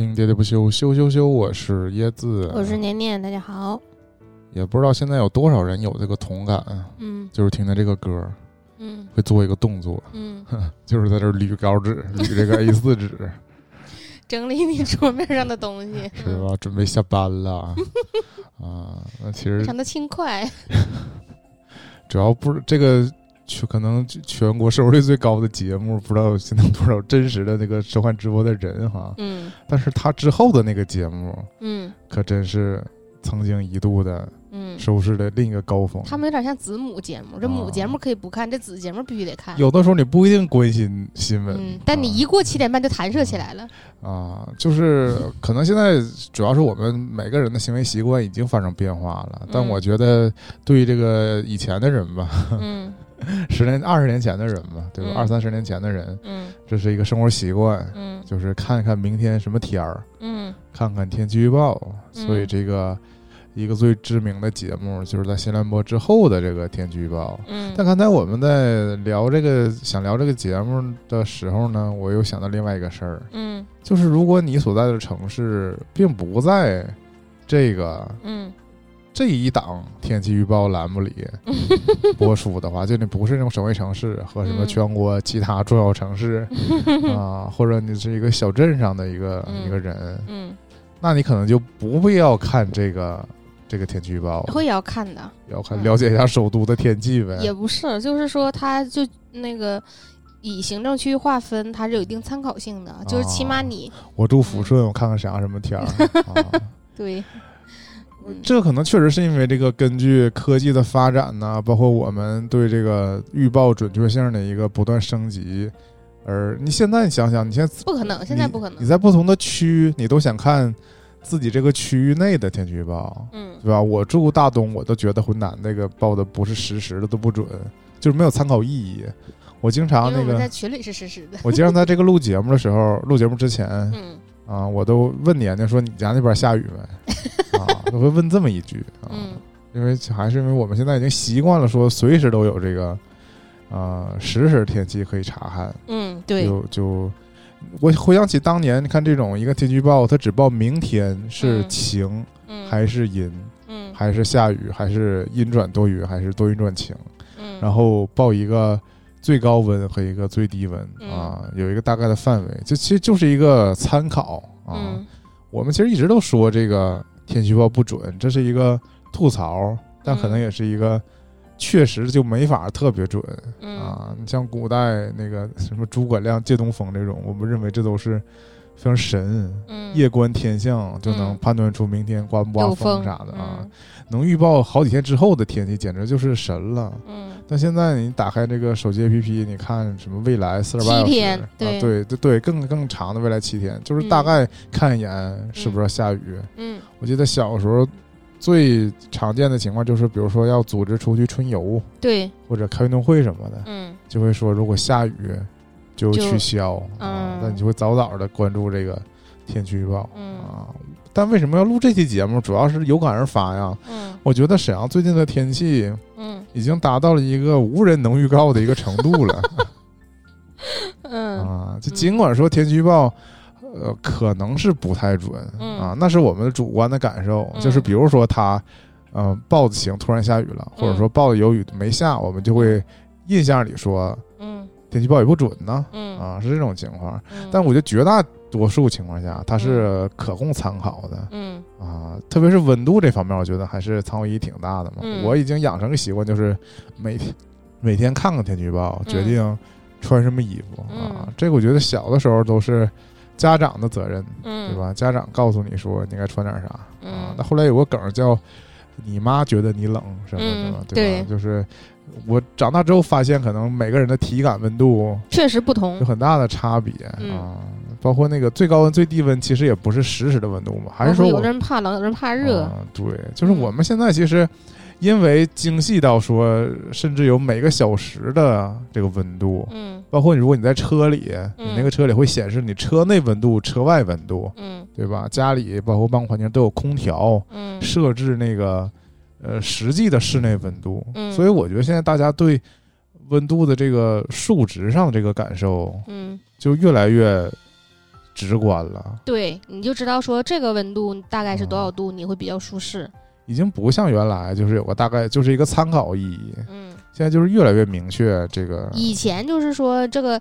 收听喋喋不休，休休休！我是椰子，我是年年，大家好。也不知道现在有多少人有这个同感，嗯就是听着这个歌嗯会做一个动作，嗯，就是在这捋稿纸，捋这个 A 四纸，整理你桌面上的东西，是吧？准备下班了啊！那其实非常的轻快。主要不是这个全可能全国收视率最高的节目，不知道现在多少真实的那个收看直播的人哈。嗯但是他之后的那个节目，嗯可真是曾经一度的嗯，收视的另一个高峰。他们有点像子母节目，这母啊节目可以不看，这子节目必须得看。有的时候你不一定关心新闻，嗯，但你啊一过七点半就弹射起来了。啊，就是可能现在主要是我们每个人的行为习惯已经发生变化了，但嗯我觉得对于这个以前的人吧，嗯 十年、二十年前的人嘛，对吧？嗯二三十年前的人，嗯这是一个生活习惯，嗯就是看一看明天什么天儿，嗯看看天气预报。嗯所以这个一个最知名的节目就是在新兰播之后的这个天气预报。嗯但刚才我们在聊这个想聊这个节目的时候呢，我又想到另外一个事儿，嗯就是如果你所在的城市并不在这个嗯这一档天气预报栏目里 播出的话，就你不是那种省会城市和什么嗯。全国其他重要城市 啊、或者你是一个小镇上的一个、嗯。一个人，嗯，那你可能就不必要看这个这个天气预报，会要看的，要看了解一下首都的天气呗。也不是，就是说它就那个。以行政区域划分，它是有一定参考性的，就是起码你我住抚顺，我看看啥什么天儿。啊。对，嗯这可能确实是因为这个根据科技的发展呢，包括我们对这个预报准确性的一个不断升级，而你现在想想，你现在不可能，现在不可能你。在不同的区，你都想看自己这个区域内的天气预报，嗯对吧？我住大东，我都觉得浑南那个报的不是实时的，都不准，就是没有参考意义。我经常那个在群里是实时的。我经常在这个录节目的时候，录节目之前嗯啊，我都问年年说你家那边下雨没？啊，都会问这么一句啊。嗯因为还是因为我们现在已经习惯了说随时都有这个，呃，实时天气可以查看，嗯，对，就就我回想起当年，你看这种一个天气预报，它只报明天是嗯晴、嗯还是阴，嗯还是下雨，还是阴转多云，还是多云转晴，嗯，然后报一个最高温和一个最低温、嗯啊，有一个大概的范围，就其实就是一个参考啊。嗯我们其实一直都说这个天气预报不准，这是一个吐槽，但可能嗯也是一个确实就没法特别准、嗯啊。你像古代那个什么诸葛亮借东风这种，我们认为这都是非常神，嗯。夜观天象就能嗯。判断出明天刮不刮风啥的啊，嗯。能预报好几天之后的天气，简直就是神了。嗯。但现在你打开这个手机 APP，你看什么未来四十八小时，啊，对。对对对，更更长的未来七天，就是大嗯概看一眼是不是要下雨。嗯。我记得小时候最常见的情况就是，比如说要组织出去春游对，或者开运动会什么的，嗯。就会说如果下雨就就取消啊嗯，那你就会早早的关注这个天气预报嗯啊。但为什么要录这期节目？主要是有感而发呀。嗯我觉得沈阳最近的天气嗯已经达到了一个无人能预告的一个程度了 嗯啊！就尽管说天气预报，呃，可能是不太准嗯啊，那是我们主观的感受。嗯就是比如说它，呃，报的晴突然下雨了，或者说报的有雨没下，我们就会印象里说嗯天气预报也不准呢嗯啊，是这种情况。嗯，但我觉得绝大多数情况下，它是可供参考的嗯啊，特别是温度这方面，我觉得还是参考意义挺大的嘛。嗯我已经养成个习惯，就是每天每天看看天气预报，决定穿什么衣服、啊嗯。这个我觉得小的时候都是家长的责任，嗯对吧？家长告诉你说你该穿点啥啊嗯。那后来有个梗叫“你妈觉得你冷”什么的嘛，嗯对吧？对就是我长大之后发现，可能每个人的体感温度确实不同有。很大的差别嗯啊。包括那个最高温、最低温，其实也不是实时的温度嘛，还是说有的人怕冷，有的人怕热。啊对，就是嗯我们现在其实因为精细到说，甚至有每个小时的这个温度，嗯包括你如果你在车里，嗯你那个车里会显示你车内温度、车外温度，嗯对吧？家里包括办公环境都有空调嗯设置那个呃实际的室内温度，嗯所以我觉得现在大家对温度的这个数值上的这个感受嗯就越来越直观了，对，你就知道说这个温度大概是多少度，你会比较舒适。已经不像原来就是有个大概，就是一个参考意义。嗯，现在就是越来越明确这个。以前就是说这个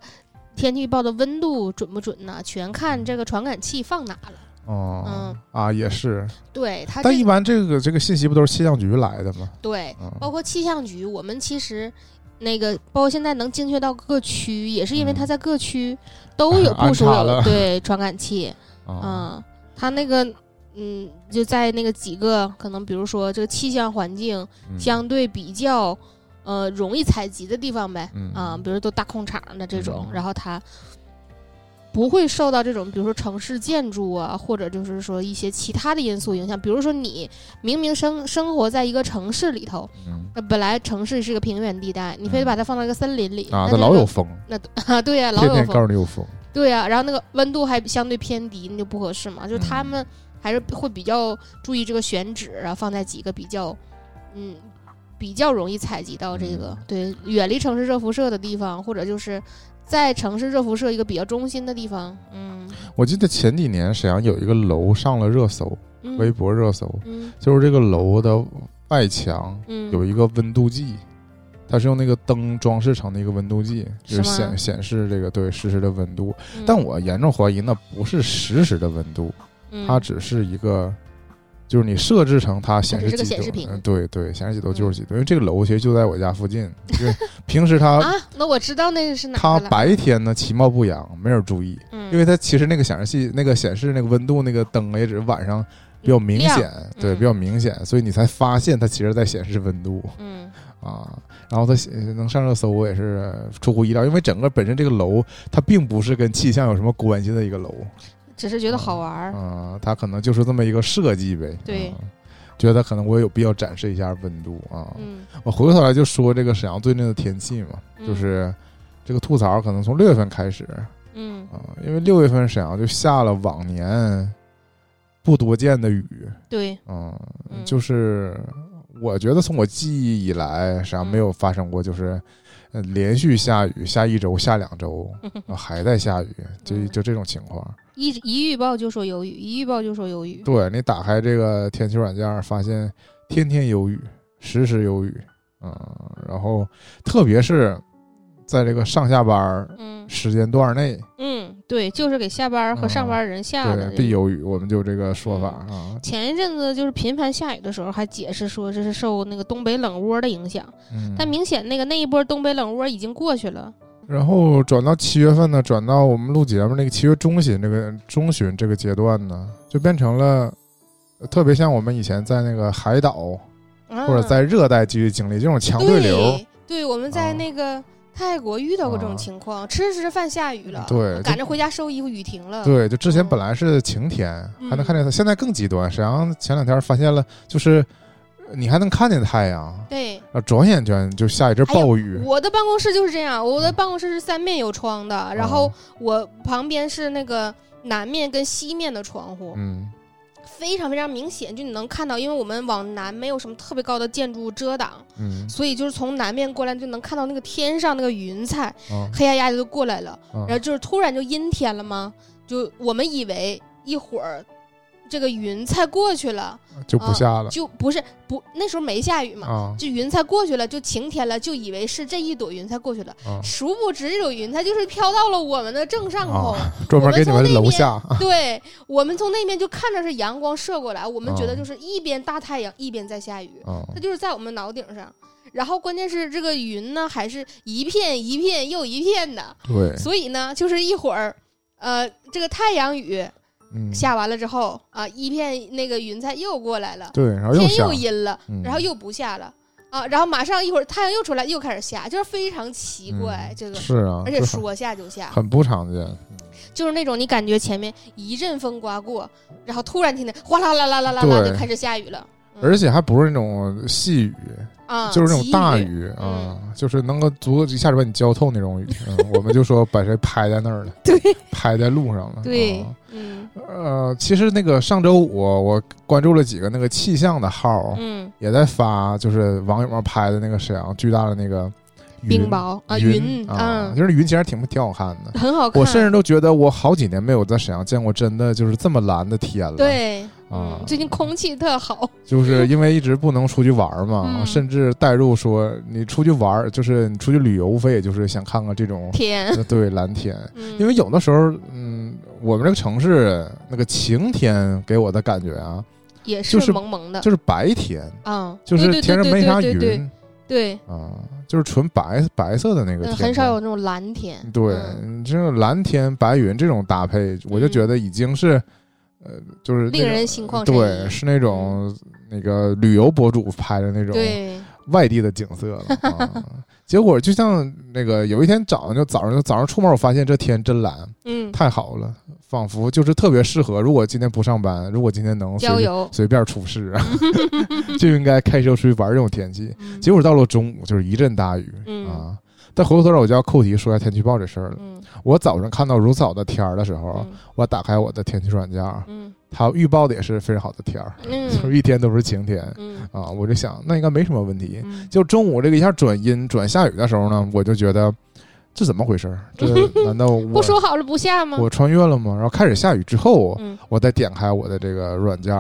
天气预报的温度准不准呢？全看这个传感器放哪了。哦，嗯。啊，也是。对它这但一般这个这个信息不都是气象局来的吗？对，嗯。包括气象局，我们其实那个包括现在能精确到各区，也是因为它在各区都有 部署了对传感器。啊，嗯，它那个嗯就在那个几个可能比如说这个气象环境嗯。相对比较呃容易采集的地方呗，嗯。啊，比如都大空场的这种，嗯。然后它不会受到这种比如说城市建筑啊，或者就是说一些其他的因素影响。比如说你明明生生活在一个城市里头，嗯那本来城市是个平原地带，你非得把它放到一个森林里，啊，那 老有风，那啊对呀、老有天天告风，诉你有风。对呀、然后那个温度还相对偏低，那就不合适嘛。就是他嗯们还是会比较注意这个选址啊，放在几个比较嗯比较容易采集到这个、嗯对远离城市热辐射的地方，或者就是在城市热辐射一个比较中心的地方。嗯我记得前几年沈阳有一个楼上了热搜，微嗯博热搜，嗯就是这个楼的外墙嗯有一个温度计，它是用那个灯装饰成的一个温度计，就是显显示这个对实时的温度。嗯但我严重怀疑那不是实时的温度，嗯它只是一个。就是你设置成它显示几度，显示屏嗯对对，显示几度就是几度。因为这个楼其实就在我家附近，因为 平时它啊，那我知道那个是哪它。白天呢其貌不扬，没人注意，嗯，因为它其实那个显示器那个显示那个温度那个灯也只是晚上比较明亮显，对，嗯比较明显，所以你才发现它其实在显示温度嗯啊。然后它显能上热搜，我也是出乎意料，因为整个本身这个楼它并不是跟气象有什么关系的一个楼，只是觉得好玩儿。啊，它可能就是这么一个设计呗。对嗯觉得可能我有必要展示一下温度啊。嗯我回过头来就说这个沈阳最近的天气嘛，嗯就是这个吐槽可能从六月份开始嗯啊，因为六月份沈阳就下了往年不多见的雨，对，嗯，嗯就是我觉得从我记忆以来，沈阳没有发生过就是。呃，连续下雨，下一周，下两周，啊 还在下雨，就嗯就这种情况。一一预报就说有雨，一预报就说有雨。对你打开这个天气软件，发现天天有雨，时时有雨，嗯，然后特别是在这个上下班儿嗯。时间段内，嗯，对，就是给下班儿和上班儿人下。必有雨，我们就这个说法嗯。啊，前一阵子就是频繁下雨的时候，还解释说这是受那个东北冷窝的影响，嗯，但明显那个那一波东北冷窝已经过去了。然后转到七月份呢，转到我们录节目那个七月中旬这个中旬这个阶段呢，就变成了呃特别像我们以前在那个海岛或者啊在热带地区经历这种强对流，对，对，我们在啊。那个泰国遇到过这种啊情况，吃着吃着饭下雨了，对赶着回家收衣服，雨停了。对，就之前嗯本来是晴天，还能嗯看见它，现在更极端。沈阳前两天发现了，就是呃你还能看见太阳，对，啊，转眼间就下一阵暴雨。我的办公室就是这样，我的办公室是三面有窗的，然后我旁边是那个南面跟西面的窗户，嗯非常非常明显，就你能看到，因为我们往南没有什么特别高的建筑遮挡，嗯所以就是从南面过来就能看到那个天上那个云彩，啊黑压压的就过来了，啊然后就是突然就阴天了嘛？就我们以为一会儿这个云彩过去了，就不下了。就不是不那时候没下雨嘛，啊。就云彩过去了，就晴天了，就以为是这一朵云彩过去了，啊。殊不知这朵云彩就是飘到了我们的正上空。啊！专门给你们楼下。啊 对我们从那边就看着是阳光射过来，我们觉得啊。就是一边大太阳一边在下雨，啊。它就是在我们脑顶上。然后关键是这个云呢，还是一片一片又一片的，对，所以呢，就是一会儿，呃，这个太阳雨嗯。下完了之后啊，一片那个云彩又过来了，对，然后又天又阴了，嗯。然后又不下了啊，然后马上一会儿太阳又出来，又开始下，就是非常奇怪嗯这个，是啊，而且说下就下，很不常见。就是那种你感觉前面一阵风刮过，然后突然听见哗啦啦啦啦啦啦就开始下雨了，嗯。而且还不是那种细雨，啊，就是那种大急雨嗯啊，就是能够足够一下就把你浇透那种雨。嗯，我们就说把谁拍在那儿了，对，拍在路上了。对啊，嗯呃，其实那个上周五我关注了几个那个气象的号，嗯也在发，就是网友们拍的那个沈阳巨大的那个云冰雹啊云云啊，嗯就是云其实挺挺好看的。很好看。我甚至都觉得我好几年没有在沈阳见过真的就是这么蓝的天了。，对，啊嗯，最近空气特好，就是因为一直不能出去玩嘛，嗯。甚至带入说你出去玩，就是你出去旅游，无非也就是想看看这种天，呃对蓝天。嗯。因为有的时候，嗯，我们这个城市那个晴天给我的感觉啊，也就是是蒙蒙的，就是白天，嗯，就是天上没啥对对对云对，啊，就是纯白白色的那个。很少有那种蓝天，对，嗯。你这种蓝天白云这种搭配，我就觉得已经是，呃，就是令人心旷神对，是那种那个旅游博主拍的那种对，外地的景色了。啊、结果就像那个有一天早上就早上就早上出门，我发现这天真蓝，嗯，太好了，仿佛就是特别适合。如果今天不上班，如果今天能郊游，随便出市，就应该开车出去玩这种天气。嗯结果到了中午就是一阵大雨、嗯啊。但回过头来我就要扣题说一下天气预报这事儿了。嗯我早上看到如此好的天儿的时候，嗯我打开我的天气软件，嗯它预报的也是非常好的天儿，就是嗯一天都是晴天嗯啊。我就想那应该没什么问题。嗯，就中午这个一下转阴转下雨的时候呢，我就觉得这怎么回事？这 难道我不说好了不下吗？我穿越了吗？然后开始下雨之后，嗯我再点开我的这个软件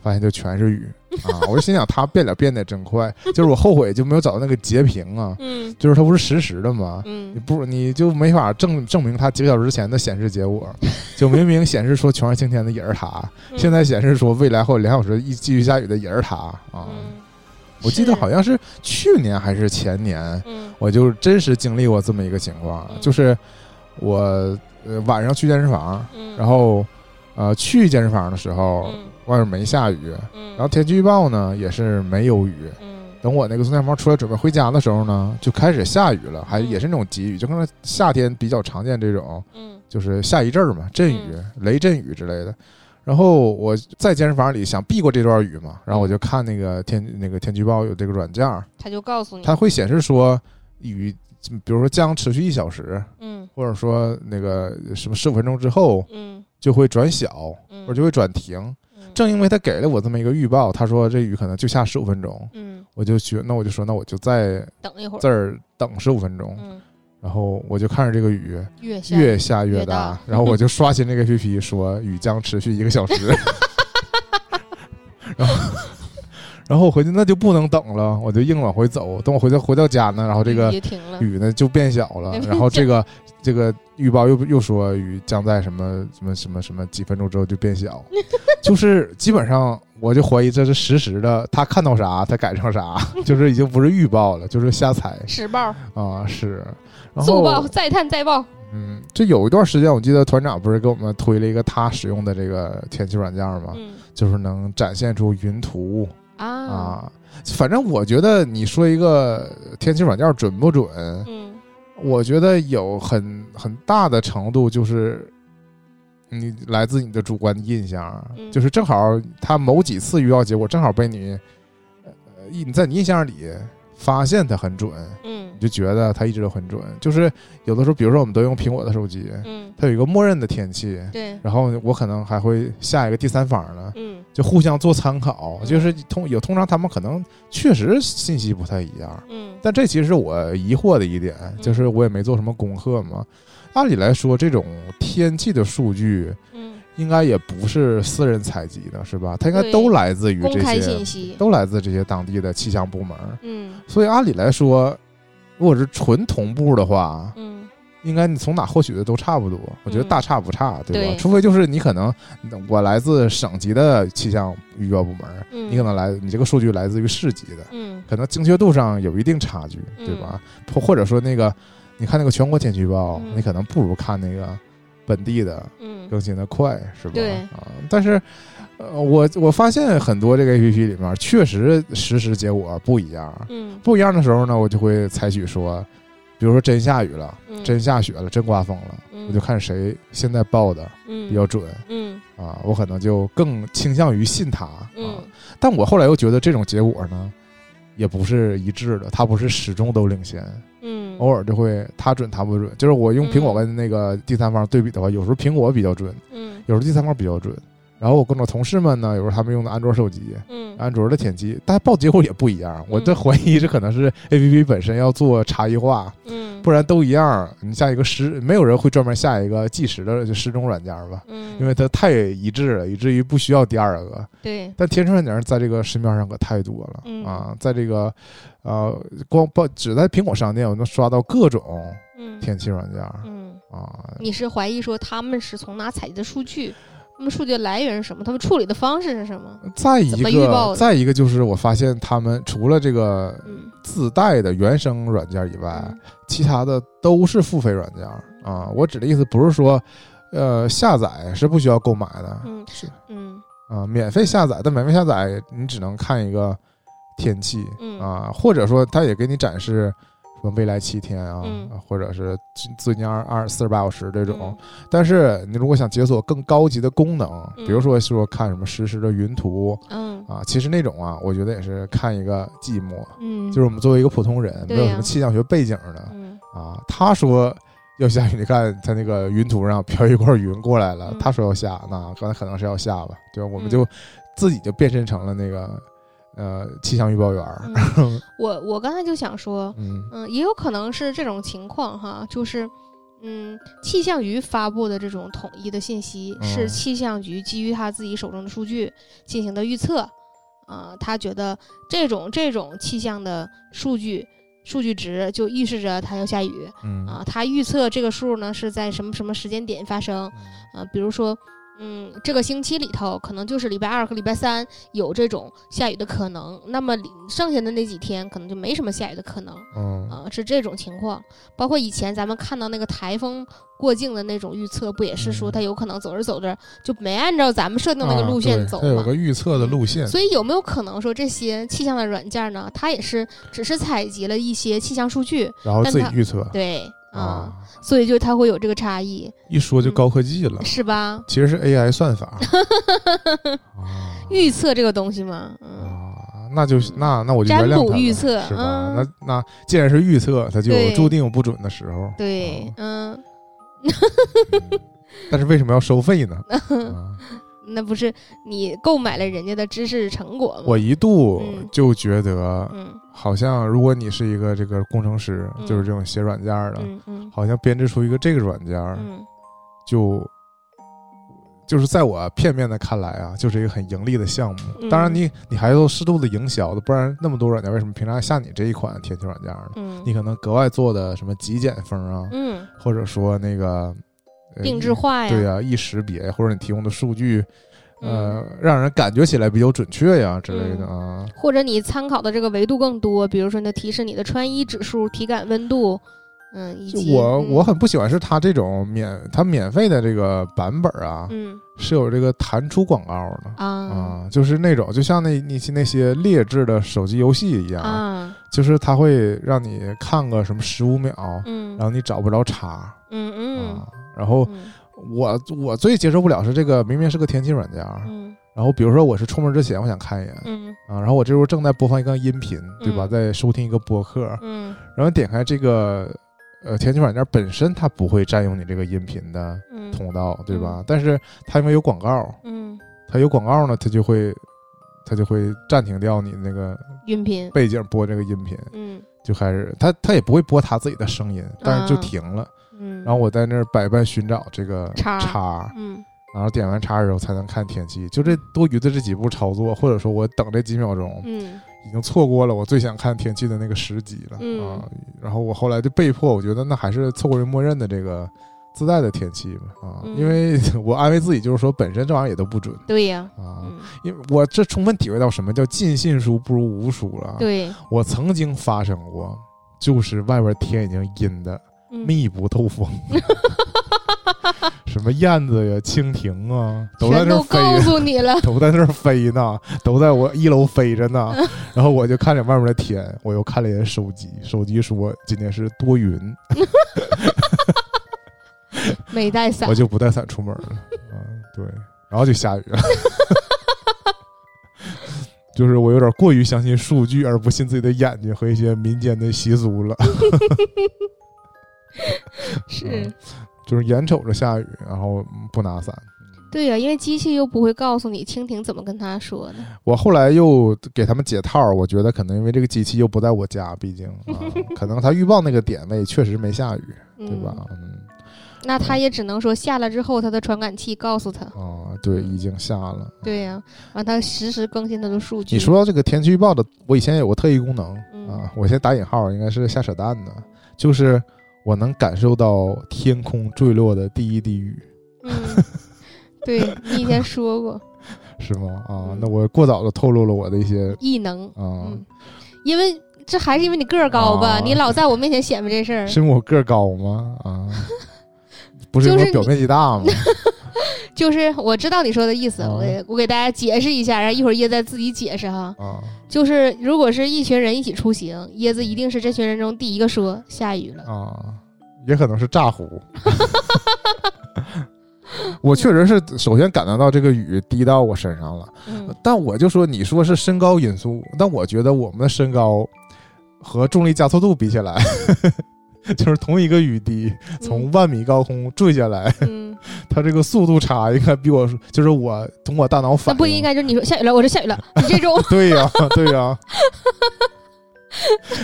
发现就全是雨 啊！我就心想，它变脸变得真快，就是我后悔就没有找到那个截屏啊，嗯就是它不是实时的吗？你嗯不你就没法证证明它几个小时之前的显示结果，就明明显示说全是晴天的也是它，嗯现在显示说未来后两小时一继续下雨的也是它啊！嗯我记得好像是去年还是前年，嗯。我就真实经历过这么一个情况，嗯。就是我呃晚上去健身房，嗯，然后呃去健身房的时候，嗯。外面没下雨，嗯，然后天气预报呢也是没有雨。嗯。等我那个从健身房出来准备回家的时候呢，就开始下雨了，还嗯。也是那种急雨，就可能夏天比较常见这种，嗯。就是下一阵儿嘛，阵雨、雷阵雨之类的。然后我在健身房里想避过这段雨嘛，然后我就看那个天那个天气预报有这个软件儿，他就告诉你，它会显示说雨，比如说将持续一小时，嗯。或者说那个什么十五分钟之后嗯。就会转小，嗯，或者就会转停。嗯。正因为他给了我这么一个预报，他说这雨可能就下十五分钟，嗯。我就觉那我就说那我就再等一会儿，这儿等十五分钟，嗯然后我就看着这个雨越下越下越越大。大，然后我就刷新这个 APP 说雨将持续一个小时，然后然后我回去那就不能等了，我就硬往回走，等我回到回到家呢，然后这个雨呢就变小了，然后这个这个预报又又说雨将在什么什么什么什么几分钟之后就变小，就是基本上我就怀疑这是实时的，他看到啥他改成啥，就是已经不是预报了，就是瞎猜 实报、啊是，然速报、后再探再报，嗯，这有一段时间我记得团长不是给我们推了一个他使用的这个天气软件吗？嗯就是能展现出云图啊，啊，反正我觉得你说一个天气软件准不准？嗯我觉得有很很大的程度就是，你来自你的主观印象，嗯。就是正好他某几次预报结果正好被你，呃，一你在你印象里发现它很准，嗯。你就觉得它一直都很准。就是有的时候，比如说我们都用苹果的手机，嗯，它有一个默认的天气，对，然后我可能还会下一个第三方呢，嗯。就互相做参考，嗯。就是通有通常他们可能确实信息不太一样。嗯。但这其实是我疑惑的一点，就是我也没做什么功课嘛。按理来说，这种天气的数据嗯，应该也不是私人采集的，是吧？它应该都来自于这些信，息，都来自这些当地的气象部门。嗯所以按理来说，如果是纯同步的话，嗯应该你从哪获取的都差不多。我觉得嗯大差不差，对吧？对除非就是你可能我来自省级的气象预报部门，嗯，你可能来你这个数据来自于市级的。嗯可能精确度上有一定差距，对吧？或或者说那个，你看那个全国天气预报，嗯。你可能不如看那个本地的嗯。更新的快，是吧？对。啊，但是，呃，我我发现很多这个 A P P 里面确实实时结果不一样，嗯。不一样的时候呢，我就会采取说，比如说真下雨了，嗯。真下雪了，真刮风了，嗯。我就看谁现在报的嗯。比较准嗯。啊，我可能就更倾向于信它啊。嗯但我后来又觉得这种结果呢，也不是一致的，它不是始终都领先，嗯，偶尔就会它准它不准。就是我用苹果跟那个第三方对比的话，有时候苹果比较准，嗯。有时候第三方比较准，然后我跟我同事们呢，有时候他们用的安卓手机，嗯。安卓的天气，但报结果也不一样。我这嗯。怀疑这可能是 A P P 本身要做差异化，嗯，不然都一样。你下一个时，没有人会专门下一个计时的就时钟软件吧？嗯，因为它太一致了，以至于不需要第二个。对，但天气软件在这个市面上可太多了、嗯啊，在这个呃，光不只在苹果商店，我能刷到各种嗯天气软件嗯，啊。你是怀疑说他们是从哪采集的数据？他们数据的来源是什么？他们处理的方式是什么？再一个，再一个就是我发现他们除了这个嗯，自带的原生软件以外，嗯其他的都是付费软件啊。我指的意思不是说，呃，下载是不需要购买的嗯是嗯啊，免费下载，但免费下载你只能看一个天气嗯啊，或者说他也给你展示什么未来七天啊，嗯或者是最最近二二四十八小时这种。嗯但是你如果想解锁更高级的功能，嗯比如说说看什么实时的云图嗯啊，其实那种啊，我觉得也是看一个寂寞。嗯，就是我们作为一个普通人，没有什么气象学背景的嗯啊，他说要下雨，你看他那个云图上飘一块云过来了，嗯他说要下，那可能可能是要下吧，对吧？我们嗯就自己就变身成了那个呃气象预报员儿，嗯。我我刚才就想说，嗯。嗯，也有可能是这种情况哈，就是，嗯，气象局发布的这种统一的信息是嗯气象局基于他自己手中的数据进行的预测，啊、他觉得这种这种气象的数据数据值就预示着它要下雨嗯。啊，他预测这个数呢是在什么什么时间点发生，啊，比如说。嗯，这个星期里头可能就是礼拜二和礼拜三有这种下雨的可能，那么剩下的那几天可能就没什么下雨的可能。嗯啊、是这种情况。包括以前咱们看到那个台风过境的那种预测，不也是说嗯它有可能走着走着就没按照咱们设定那个啊路线走嘛？它有个预测的路线，所以有没有可能说这些气象的软件呢，它也是只是采集了一些气象数据，然后自己预测对啊、啊，所以就它会有这个差异，一说就高科技了，是吧？其实是 AI 算法 啊预测这个东西嘛，嗯，啊，那就那那我就原谅他了预测是吧？嗯那那既然是预测，它就对注定有不准的时候。对啊，嗯，嗯但是为什么要收费呢？啊那不是你购买了人家的知识成果吗？我一度嗯就觉得，嗯好像如果你是一个这个工程师，嗯。就是这种写软件的，好像编制出一个这个软件，嗯。就就是在我片面的看来啊，就是一个很盈利的项目。嗯。当然你，你还要适度的营销的，不然那么多软件，为什么平常下你这一款天气软件呢？嗯。你可能格外做的什么极简风啊，嗯，或者说那个呃定制化呀，对呀、易识别，或者你提供的数据，嗯呃，让人感觉起来比较准确呀之类的啊。或者你参考的这个维度更多，比如说它提示你的穿衣指数、体感温度，嗯，以就及我我嗯很不喜欢是它这种免它免费的这个版本啊，嗯是有这个弹出广告的。啊啊，就是那种，就像那那些那些劣质的手机游戏一样，啊就是它会让你看个什么十五秒，嗯然后你找不着茬嗯嗯啊。然后嗯我我最接受不了是这个，明明是个天气软件，嗯然后比如说我是出门之前我想看一眼嗯啊，然后我这时候正在播放一个音频，对吧？嗯在收听一个播客，嗯然后点开这个呃天气软件本身，它不会占用你这个音频的嗯通道，对吧？但是它因为有广告，嗯，它有广告呢，它就会它就会暂停掉你那个音频，背景播这个音频，嗯就开始它它也不会播它自己的声音，但是就啊停了。嗯，然后我在那儿百般寻找这个叉叉，嗯。然后点完叉之后才能看天气。就这多余的这几步操作，或者说我等这几秒钟，嗯。已经错过了我最想看天气的那个时机了、嗯。啊。然后我后来就被迫，我觉得那还是错过于默认的这个自带的天气吧。啊，嗯。因为 我安慰自己就是说，本身这玩意儿也都不准。对呀，啊。嗯。因为我这充分体会到什么叫尽信书不如无书了。对，我曾经发生过，就是外边天已经阴的嗯密不透风，什么燕子呀、蜻蜓啊，都在那儿飞告诉你了，都在那儿飞呢，都在我一楼飞着呢。然后我就看着外面的天，我又看了一眼手机，手机说今天是多云，没带伞我，就不带伞出门了。啊，对，然后就下雨了。就是我有点过于相信数据，而不信自己的眼睛和一些民间的习俗了。是嗯就是眼瞅着下雨，然后不拿伞。对呀、因为机器又不会告诉你蜻蜓怎么跟他说的。我后来又给他们解套，我觉得可能因为这个机器又不在我家，毕竟啊，可能它预报那个点位确实没下雨，嗯、对吧？？嗯，那他也只能说下了之后，他的传感器告诉他。啊，对，已经下了。对呀、完他实时更新他的数据。你说到这个天气预报的，我以前有个特异功能嗯啊，我先打引号，应该是瞎扯淡的，就是我能感受到天空坠落的第一滴雨，嗯，对你以前说过 是吗？啊嗯，那我过早的透露了我的一些异能，啊，嗯，因为这还是因为你个儿高吧？啊你老在我面前显摆这事儿，是因为我个儿高吗？啊，不是因为我表面积大吗？就 是我知道你说的意思，啊我给我给大家解释一下，然后一会儿椰子自己解释哈。啊，就是如果是一群人一起出行，椰子一定是这群人中第一个说下雨了。啊，也可能是炸糊。我确实是首先感觉到这个雨滴到我身上了，嗯，但我就说你说是身高因素，但我觉得我们的身高和重力加速度比起来，就是同一个雨滴从万米高空坠下来，嗯，它这个速度差应该比我就是我从我大脑反应不应该就是你说下雨了，我说下雨了，你这种对呀、对呀、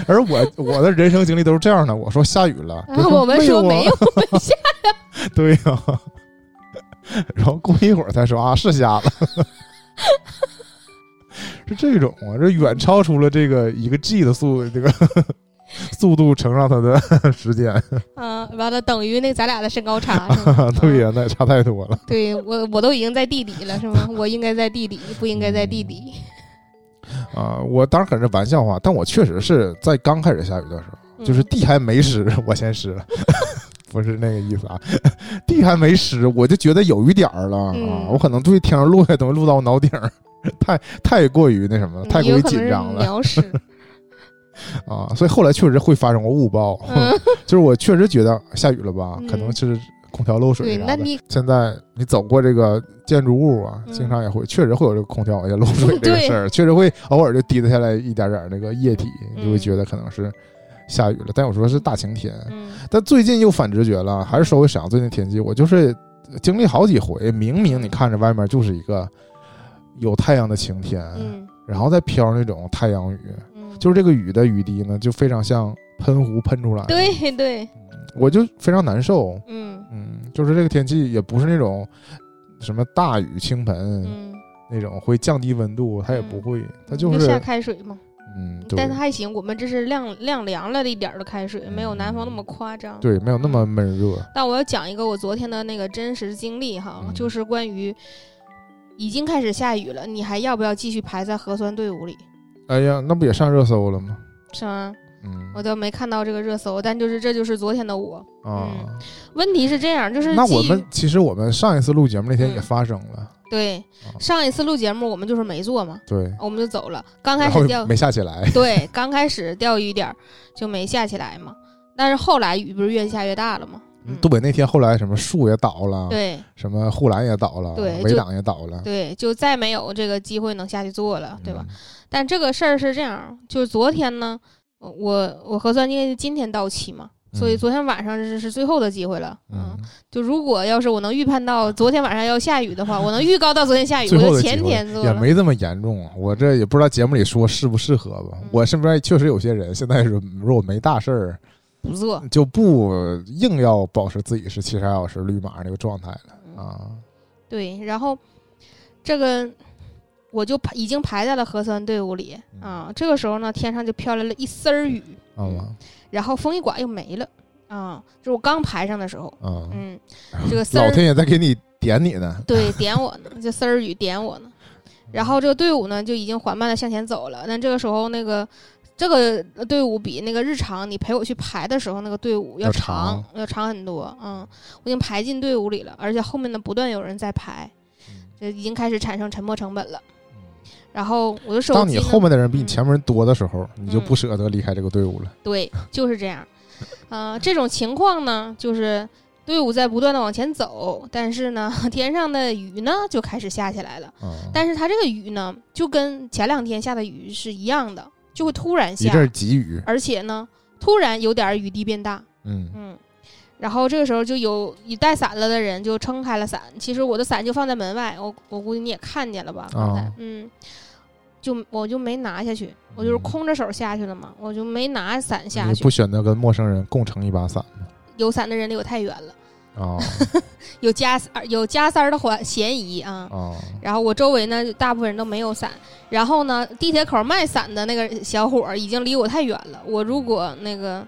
而我我的人生经历都是这样的，我说下雨了，然后我们说没有，没下，对呀、然后过一会儿才说啊是下了，是这种啊，这远超出了这个一个 G 的速度这个速度乘上它的 时间，嗯，完了等于那咱俩的身高差，对呀、那也差太多了。对我我都已经在地底了，是吗？我应该在地底，不应该在地底。啊、我当然可能是玩笑话，但我确实是在刚开始下雨的时候，嗯就是地还没湿，我先湿了，不是那个意思啊，地还没湿，我就觉得有雨点儿了、啊嗯，我可能对天上落下的东西落到我脑顶儿，太太过于那什么太过于紧张了。啊，所以后来确实会发生过误报，嗯，就是我确实觉得下雨了吧，可能嗯。是空调漏水对，啥的。那你。现在你走过这个建筑物啊，嗯经常也会，确实会有这个空调往下漏 水这个事儿，确实会偶尔就滴答下来一点点儿那个液体，你就会嗯。觉得可能是下雨了。但有时候是大晴天，嗯。但最近又反直觉了，还是说回沈阳最近天气，我就是经历好几回，明明你看着外面就是一个有太阳的晴天，嗯。然后再飘那种太阳雨，嗯，就是这个雨的雨滴呢，就非常像喷壶喷出来的，对对，我就非常难受。嗯嗯，就是这个天气也不是那种什么大雨倾盆、嗯，那种会降低温度，它也不会，它就就是下开水嘛。嗯，但是还行，我们这是晾晾凉了的一点儿的开水，没有南方那么夸张。对，没有那么闷热。但我要讲一个我昨天的那个真实经历哈，嗯就是关于已经开始下雨了，你还要不要继续排在核酸队伍里？哎呀，那不也上热搜了吗？是吗？嗯我都没看到这个热搜，但就是这就是昨天的我。啊，问题是这样，就是那我们其实我们上一次录节目那天也嗯发生了，对啊上一次录节目我们就是没做嘛，对，我们就走了。刚开始钓没下起来。对，刚开始钓鱼点儿就没下起来嘛，但是后来雨不是越下越大了吗？嗯东北那天后来什么树也倒了，对什么护栏也倒了，对围挡也倒了，对，就再没有这个机会能下去做了，对吧？嗯？但这个事儿是这样，就是昨天呢，呃我我核酸因为今天到期嘛，所以嗯昨天晚上是是最后的机会了。嗯，就如果要是我能预判到昨天晚上要下雨的话，我能预告到昨天下雨，我就前天做。也没这么严重，我这也不知道节目里说适不适合吧。嗯我身边确实有些人现在是如果没大事儿，不做，就不硬要保持自己是七十二小时绿码那个状态了嗯啊。对，然后这个我就排已经排在了核酸队伍里嗯啊。这个时候呢，天上就飘来了一丝儿雨，啊然后风一刮又没了啊。就是我刚排上的时候，啊！嗯，这个 老天爷在给你点你呢。对点我呢，这丝儿雨点我呢。然后这个队伍呢就已经缓慢的向前走了。那这个时候那个。这个队伍比那个日常你陪我去排的时候那个队伍要要长，要长很多。嗯，我已经排进队伍里了，而且后面呢不断有人在排，这已经开始产生沉没成本了。然后我的手机，当你后面的人比你嗯前面人多的时候，你就嗯不舍得离开这个队伍了。对，就是这样。呃，这种情况呢，就是队伍在不断的往前走，但是呢，天上的雨呢就开始下起来了。嗯，但是它这个雨呢，就跟前两天下的雨是一样的，就会突然下，一阵急雨，而且呢，突然有点雨滴变大。嗯嗯，然后这个时候就有一带伞了的人就撑开了伞，其实我的伞就放在门外，我我估计你也看见了吧？刚才，啊嗯，就我就没拿下去，我就是嗯空着手下去了嘛，我就没拿伞下去你不。选择跟陌生人共撑一把伞吗？有伞的人离我太远了，啊 有加有加塞儿的怀嫌疑啊。哦然后我周围呢，大部分人都没有伞。然后呢，地铁口卖伞的那个小伙儿已经离我太远了。我如果那个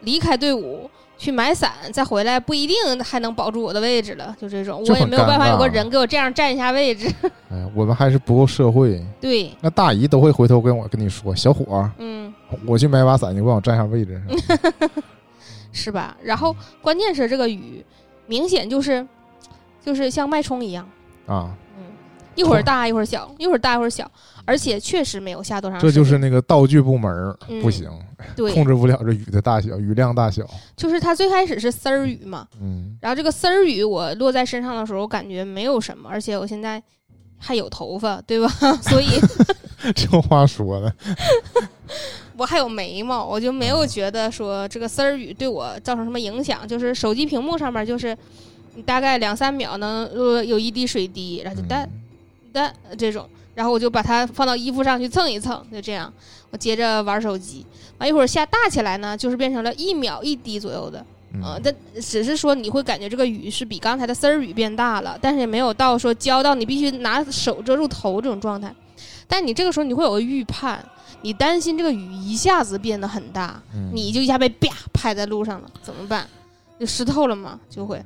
离开队伍去买伞，再回来不一定还能保住我的位置了。就这种，我也没有办法有个人给我这样占一下位置。哎呀，我们还是不够社会。对，那大姨都会回头跟我跟你说，小伙儿，嗯，我去买把伞，你帮我占一下位置。是吧？然后关键是这个雨，明显就是就是像脉冲一样，啊，嗯，一会儿大一会儿小，一会儿大一会儿小，而且确实没有下多长时间这间。就是那个道具部门儿嗯。不行，对，控制不了这雨的大小、雨量大小。就是它最开始是丝儿雨嘛，嗯，然后这个丝儿雨我落在身上的时候，我感觉没有什么，而且我现在还有头发，对吧？所以 这话说的，我还有眉毛，我就没有觉得说这个丝儿雨对我造成什么影响。就是手机屏幕上面就是大概两三秒能落有一滴水滴，然后就哒嗯哒这种，然后我就把它放到衣服上去蹭一蹭，就这样，我接着玩手机。完一会儿下大起来呢，就是变成了一秒一滴左右的。呃，嗯，但只是说你会感觉这个雨是比刚才的丝儿雨变大了，但是也没有到说浇到你必须拿手遮住头这种状态。但你这个时候你会有个预判，你担心这个雨一下子变得很大，嗯你就一下被啪拍在路上了，怎么办？就湿透了嘛，就会。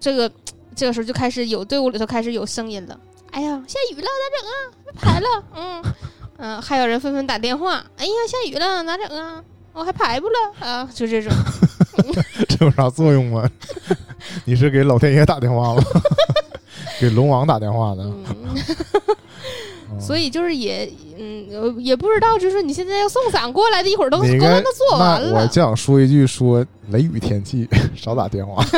这个这个时候就开始有队伍里头开始有声音了，哎呀，下雨了咋整啊？被排了，嗯嗯、还有人纷纷打电话，哎呀，下雨了咋整啊？我、还排不了啊，就这种。这有啥作用吗？你是给老天爷打电话吗？给龙王打电话的？嗯，嗯所以就是也嗯呃也不知道，就是你现在要送伞过来的，一会儿都你应该工作都做完了我。就想说一句，说雷雨天气 少打电话。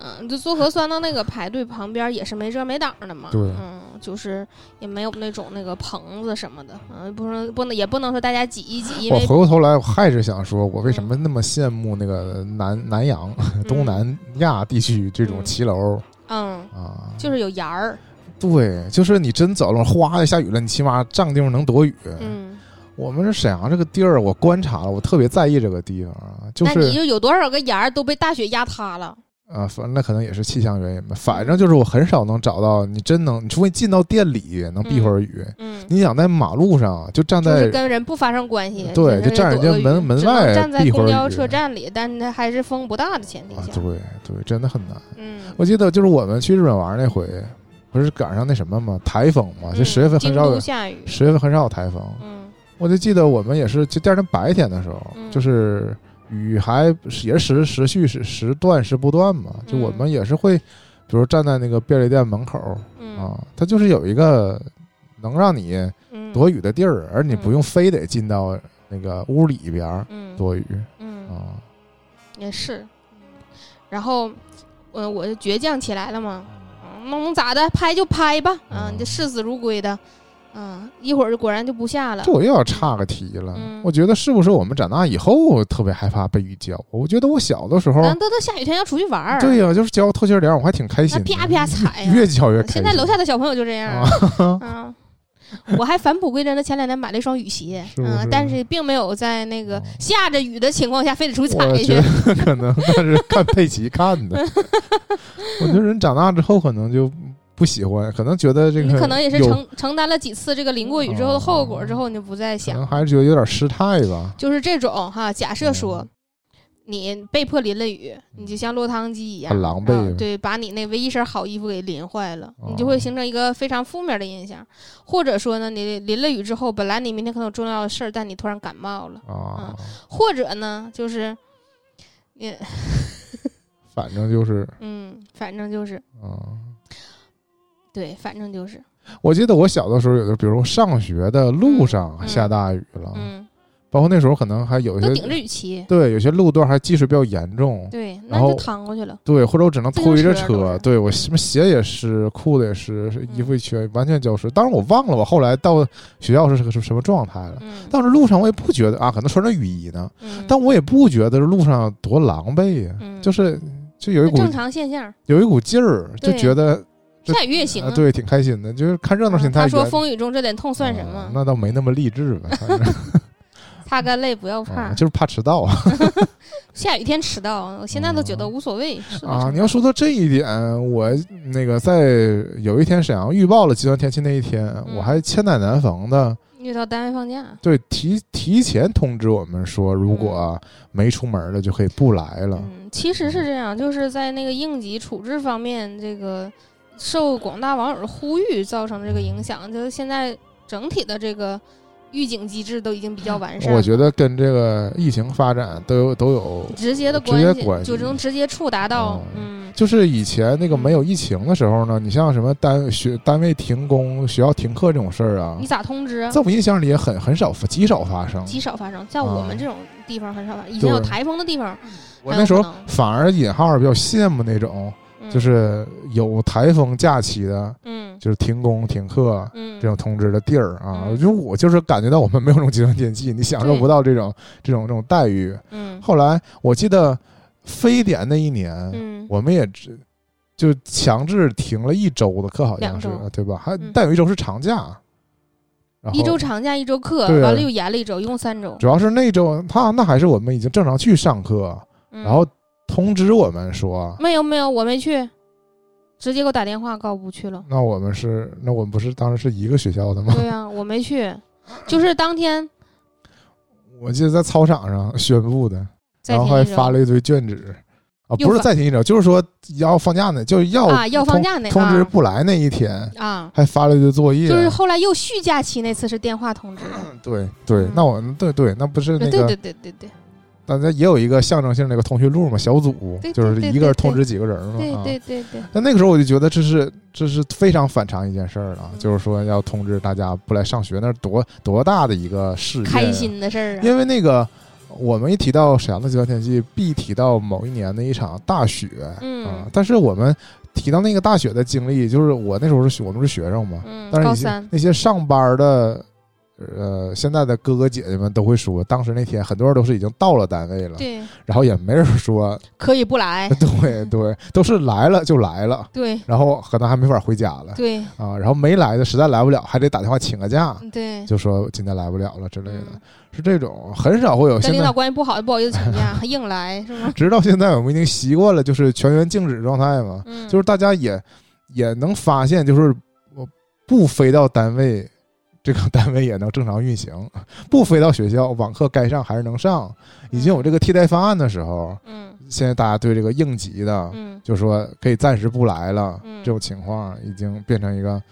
嗯，就做核酸的那个排队旁边也是没遮没挡的嘛。对嗯，就是也没有那种那个棚子什么的，嗯，不能不能也不能说大家挤一挤，因我回过头来，我还是想说，我为什么那么羡慕那个南南洋、东南亚地区这种嗯骑楼嗯啊？就是有檐儿，对，就是你真走了，哗的下雨了，你起码占地方能躲雨。嗯，我们这沈阳这个地儿，我观察了，我特别在意这个地方啊，就是那你就有多少个檐儿都被大雪压塌了。啊，反正那可能也是气象原因吧。反正就是我很少能找到你真能，你除非进到店里能避会儿雨。嗯，你想在马路上就站在就是跟人不发生关系，对就站人家门门外站在公交车站里，但那还是风不大的前提啊，下。对对，真的很难。嗯，我记得就是我们去日本玩那回，不是赶上那什么嘛，台风嘛，就嗯十月份很少有，都下雨，十月份很少有台风。嗯。我就记得我们也是，就第二天白天的时候，嗯就是雨还也是时时续时时断时不断嘛，就我们也是会，比如站在那个便利店门口嗯啊，它就是有一个能让你嗯躲雨的地儿，而你嗯不用非得进到那个屋里边躲雨嗯啊。也是，嗯然后嗯我就倔强起来了嘛，能咋的？拍就拍吧，啊，嗯你这视死如归的，嗯，一会儿果然就不下了这，我又要岔个题了，嗯我觉得是不是我们长大以后特别害怕被雨浇？我觉得我小的时候，难得的下雨天要出去玩儿，对呀、就是浇透气儿点儿，我还挺开心啪啪踩呀越浇越开心。现在楼下的小朋友就这样啊，啊。我还返璞归真的前两天买了一双雨鞋，是是，嗯但是并没有在那个哦下着雨的情况下非得出去踩去我觉。得可能那是看佩奇看的。我觉得人长大之后可能就不喜欢，可能觉得这个你可能也是承承担了几次这个淋过雨之后的后果之后，你就不再可想能。还是觉得有点失态吧。就是这种哈，假设说嗯你被迫淋了雨，你就像落汤鸡一样，很狼狈啊对，把你那唯一身好衣服给淋坏了，你就会哦形成一个非常负面的印象。或者说呢，你淋了雨之后，本来你明天可能有重要的事儿，但你突然感冒了，啊，或者呢，就是你 反正就是 嗯，反正就是。啊。对，反正就是。我记得我小的时候，有的比如上学的路上嗯。下大雨了，嗯包括那时候可能还有一些顶着雨骑，对，有些路段还积水比较严重，对，然后那就趟过去了。对，或者我只能推着车，车对我嗯什么鞋也湿，裤子也湿，是衣服嗯一缺，完全浇湿。当然我忘了我后来到学校是个什什么状态了。嗯当时路上我也不觉得啊，可能穿着雨衣呢，嗯，但我也不觉得路上多狼狈呀、嗯就是就有一股正常现象，有一股劲儿，就觉得下雨也行对，挺开心的，就是看热闹心态他远。说风雨中这点痛算什啊么？那倒没那么励志吧，反正 擦干累不要啊怕。就是怕迟到啊。下雨天迟到，我现在都觉得无所谓。是啊，你要说到这一点，我那个在有一天沈阳预报了极端天气那一天，嗯我还千载难逢的，遇到单位放假，对提提前通知我们说，如果没出门的就可以不来了。嗯，其实是这样，就是在那个应急处置方面，这个受广大网友的呼吁造成的这个影响，就是现在整体的这个预警机制都已经比较完善了。我觉得跟这个疫情发展都有都有，直接的直接关系，关系就能直接触达到，嗯，就是以前那个没有疫情的时候呢，你像什么单学单位停工、学校停课这种事儿啊你，咋通知啊？在我印象里也很很少极少发生。极少发生，在我们啊这种地方很少发生。以前有台风的地方，我那时候反而引号比较羡慕那种，嗯就是有台风假期的，嗯。就是停工停课嗯。这种通知的地儿啊。嗯。就我就是感觉到我们没有这种极端天气，你享受不到这种这种这种待遇。嗯。后来我记得非典那一年，嗯，我们也只就强制停了一周的课，好像是对吧？还嗯。但有一周是长假，然后一周长假一周课，完了又延了一周，一共三周。主要是那周他那还是我们已经正常去上课，嗯。然后通知我们说，没有没有，我没去，直接给我打电话告不去了。那我们是那我们不是当时是一个学校的吗？对呀、我没去，就是当天。我记得在操场上宣布的，然后还发了一堆卷纸。啊，又不是再停一周，就是说要放假呢，就是要啊，要放假那通知啊不来那一天，啊，还发了一堆作业。就是后来又续假期那次是电话通知。的。对对嗯，那我对对，那不是那个对对对对对大家也有一个象征性的一个通讯录嘛，小组就是一个人通知几个人嘛。对啊对对对，但那个时候我就觉得这是这是非常反常一件事儿了，嗯就是说要通知大家不来上学，那是多多大的一个事！开心的事儿啊。因为那个我们一提到沈阳的极端天气，必提到某一年的一场大雪啊嗯。但是我们提到那个大雪的经历，就是我那时候是我们是学生嘛，嗯，但是那些，那些上班的。呃，现在的哥哥姐姐们都会说，当时那天很多人都是已经到了单位了，对，然后也没人说，可以不来，对对，都是来了就来了，对。然后可能还没法回家了对。啊，然后没来的实在来不了，还得打电话请个假，对，就说今天来不了了之类的，嗯。是这种，很少会有跟领导。关系不好，不好意思请假，还 硬来是吗？直到现在，我们已经习惯了，就是全员静止状态嘛，嗯，就是大家也也能发现，就是我不飞到单位，这个单位也能正常运行；不飞到学校，网课该上还是能上。已经有这个替代方案的时候，嗯现在大家对这个应急的，嗯就说可以暂时不来了，嗯这种情况已经变成一个，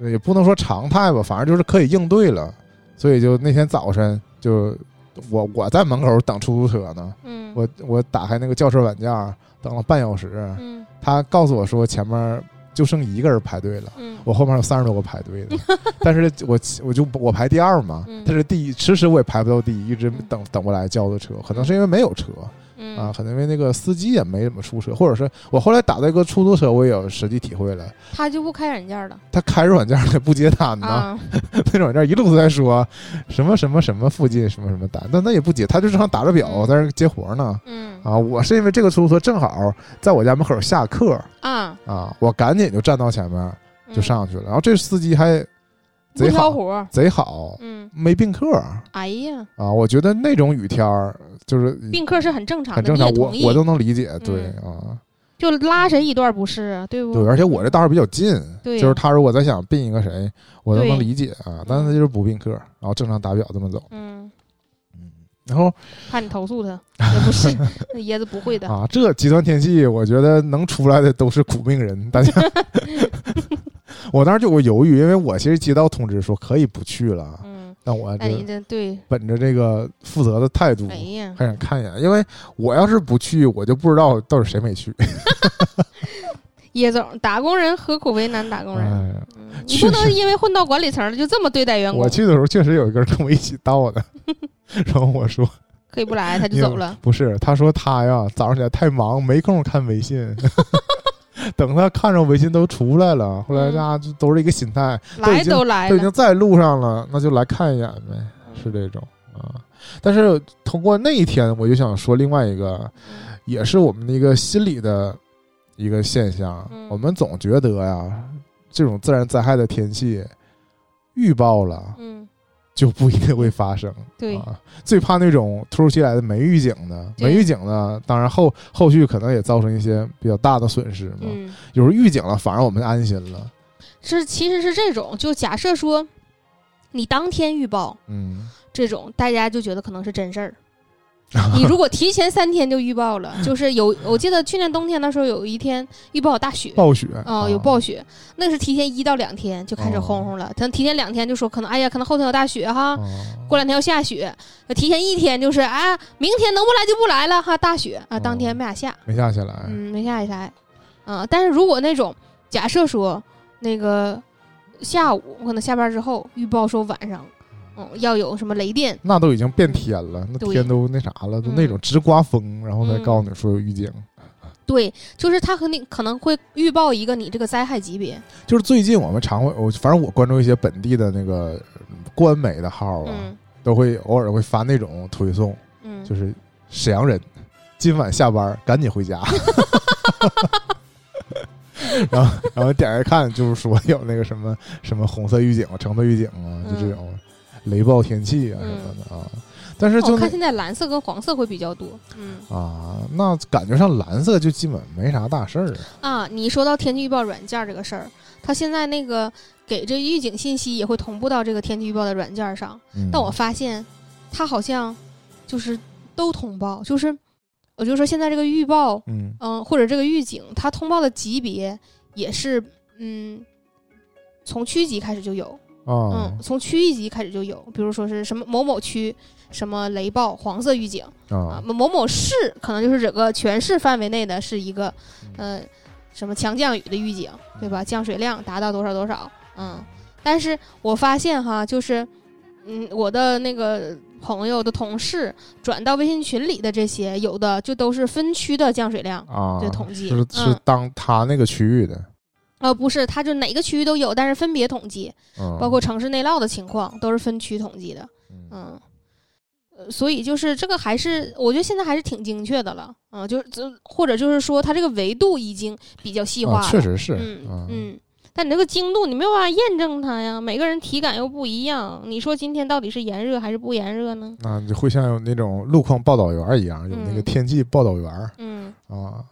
呃也不能说常态吧，反正就是可以应对了。所以就那天早晨，就我我在门口等出租车呢，嗯，我我打开那个轿车软件，等了半小时，嗯他告诉我说前面就剩一个人排队了。嗯。我后面有三十多个排队的，但是我我就我排第二嘛嗯，但是第一迟迟我也排不到第一，一直嗯。等等不来叫的车，可能是因为没有车，嗯。啊，可能因为那个司机也没怎么出车，或者是我后来打那个出租车，我也有实际体会了，他就不开软件了。他开着软件他不接单呢，啊，那软件一路都在说什么什么什么附近什么什么单，但那也不接，他就正常打着表嗯。在那接活呢。嗯。啊，我是因为这个出租车正好在我家门口下客啊，啊，我赶紧就站到前面就嗯。上去了，然后这司机还不贼好，贼好，嗯，没病客哎呀，啊，我觉得那种雨天儿就是病客是很正常的，很正常，我我都能理解，对嗯啊。就拉谁一段不是啊，对不？对，而且我这道儿比较近，对就是他如果再想并一个谁，我都能理解啊。但是他就是不并客，然后正常打表这么走。嗯嗯，然后怕你投诉他，也不是，那椰子不会的，啊，这极端天气，我觉得能出来的都是苦命人，大家。我当时就我犹豫，因为我其实接到通知说可以不去了，嗯，但我那你就这对，本着这个负责的态度，哎呀，还想看一眼，因为我要是不去，我就不知道到底谁没去。叶总，打工人何苦为难打工人？哎，嗯你不能因为混到管理层了就这么对待员工我。去的时候确实有一个人跟我一起到的，然后我说可以不来，他就走了。不是，他说他呀早上起来太忙，没空看微信。等他看着微信都出来了，后来大家就都是一个心态，来都来都已经在路上了，那就来看一眼呗，是这种啊。但是通过那一天，我就想说另外一个，也是我们的一个心理的一个现象。我们总觉得呀，这种自然灾害的天气预报了，嗯。就不一定会发生。对，最怕那种突如其来的没预警的，没预警的，当然后后续可能也造成一些比较大的损失嘛。有时候预警了，反而我们安心了。是，其实是这种，就假设说你当天预报，嗯，这种大家就觉得可能是真事儿。你如果提前三天就预报了，就是有，我记得去年冬天的时候有一天预报大雪，暴雪。啊，有暴雪，那是提前一到两天就开始轰轰了。他提前两天就说可能，哎呀，可能后天有大雪哈，过两天要下雪。提前一天就是，哎，明天能不来就不来了哈，大雪啊，当天没咋下，没下下来，嗯，没下下来，啊，但是如果那种假设说那个下午我可能下班之后预报说晚上。嗯，要有什么雷电？那都已经变天了，那天都那啥了，都那种直刮风，然后再告诉你说有预警。对，就是他和你可能会预报一个你这个灾害级别。就是最近我们常会，我反正我关注一些本地的那个官媒的号啊，都会偶尔会发那种推送，嗯，就是沈阳人今晚下班赶紧回家。然后，然后点开看，就是说有那个什么什么红色预警啊、橙色预警啊，就这种。雷暴天气啊什么的啊，但是就看现在蓝色跟黄色会比较多，嗯。啊，那感觉上蓝色就基本没啥大事儿啊。你说到天气预报软件这个事儿，它现在那个给这预警信息也会同步到这个天气预报的软件上，但我发现它好像就是都通报，就是我就说现在这个预报，嗯。嗯，或者这个预警，它通报的级别也是嗯从区级开始就有。嗯，从区域级开始就有，比如说是什么某某区什么雷暴黄色预警啊，某某市可能就是整个全市范围内的是一个呃什么强降雨的预警，对吧？降水量达到多少多少，嗯。但是我发现哈，就是嗯，我的那个朋友的同事转到微信群里的这些，有的就都是分区的降水量啊就统计，是是当他那个区域的。呃，不是，它就哪个区域都有，但是分别统计，包括城市内涝的情况都是分区统计的，嗯，呃，所以就是这个还是我觉得现在还是挺精确的了，嗯，就是或者就是说它这个维度已经比较细化了，确实是，嗯嗯，但你那个精度你没有办法验证它呀，每个人体感又不一样，你说今天到底是炎热还是不炎热呢？啊，你会像有那种路况报道员一样，有那个天气报道员，嗯。啊。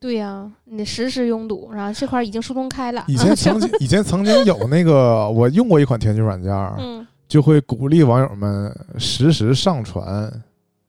对呀，你实时拥堵，然后这块已经疏通开了。以前曾经，以前曾经有那个，我用过一款天气软件，嗯，就会鼓励网友们实时上传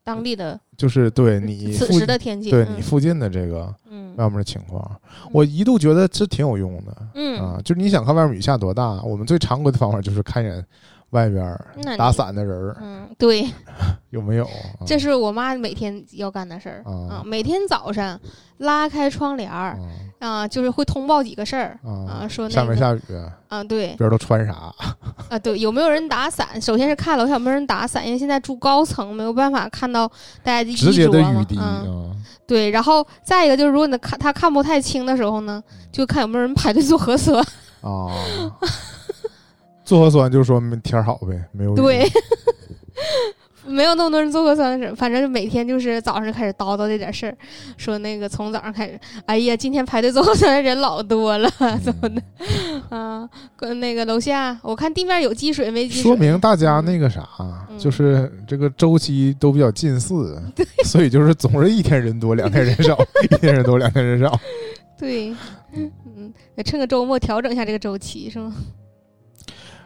当地的，就是对你此时的天气，对你附近的这个外面的情况。我一度觉得这挺有用的，嗯啊，就是你想看外面雨下多大，我们最常规的方法就是看一眼。外边打伞的人儿，嗯，对，有没有？这是我妈每天要干的事儿啊。每天早上拉开窗帘儿啊，就是会通报几个事儿啊，说那下面下雨啊？对，边都穿啥 啊？对，有没有人打伞？首先是看楼下有没有人打伞，因为现在住高层没有办法看到大家的直接的雨滴啊。对，然后再一个就是，如果你看他看不太清的时候呢，就看有没有人排队做核酸啊。做核酸就说明天好呗，没有对，没有那么多人做核酸的事，反正每天就是早上就开始叨叨这点事儿，说那个从早上开始，哎呀，今天排队做核酸的人老多了，怎么的？啊？跟那个楼下，我看地面有积水没积水，说明大家那个啥，就是这个周期都比较近似，所以就是总是一天人多，两天人少，一天人多，两天人少。对，嗯嗯，得趁个周末调整一下这个周期，是吗？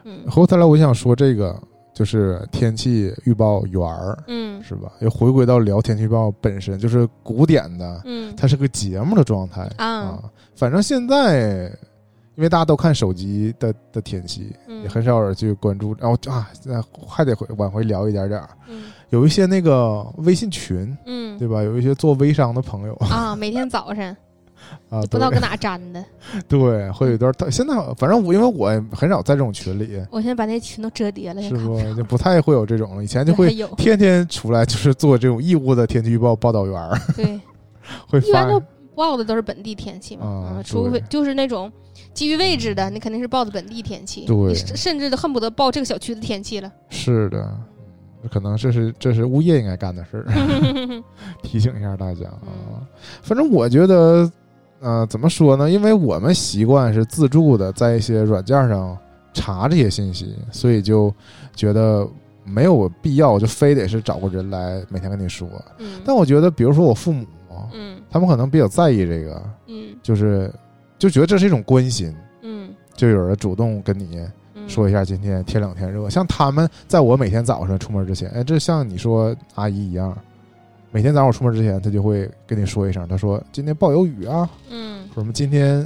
嗯，后头来我想说这个就是天气预报员儿，嗯，是吧？又回归到聊天气预报本身，就是古典的，嗯，它是个节目的状态啊。反正现在，因为大家都看手机的的天气，也很少人去关注。然后啊，还得回往回聊一点点儿，嗯，有一些那个微信群，嗯，对吧？有一些做微商的朋友啊，每天早晨。啊，不知道搁哪粘的。对，会有一段儿。现在反正我因为我很少在这种群里，我现在把那群都折叠了，也是不就不太会有这种了。以前就会天天出来，就是做这种义务的天气预报报道员儿，对，会发一般都报的都是本地天气嘛，除非对就是那种基于位置的，你肯定是报的本地天气，对甚甚至都恨不得报这个小区的天气了。是的，嗯可能这是这是物业应该干的事儿，提醒一下大家嗯啊。反正我觉得，呃，怎么说呢？因为我们习惯是自助的，在一些软件上查这些信息，所以就觉得没有必要就非得是找个人来每天跟你说。嗯但我觉得，比如说我父母，嗯他们可能比较在意这个，嗯就是就觉得这是一种关心，嗯就有人主动跟你嗯，说一下今天天冷天热。像他们在我每天早上出门之前，哎，这像你说阿姨一样，每天早上我出门之前，他就会跟你说一声，他说今天暴有雨啊，嗯。什么今天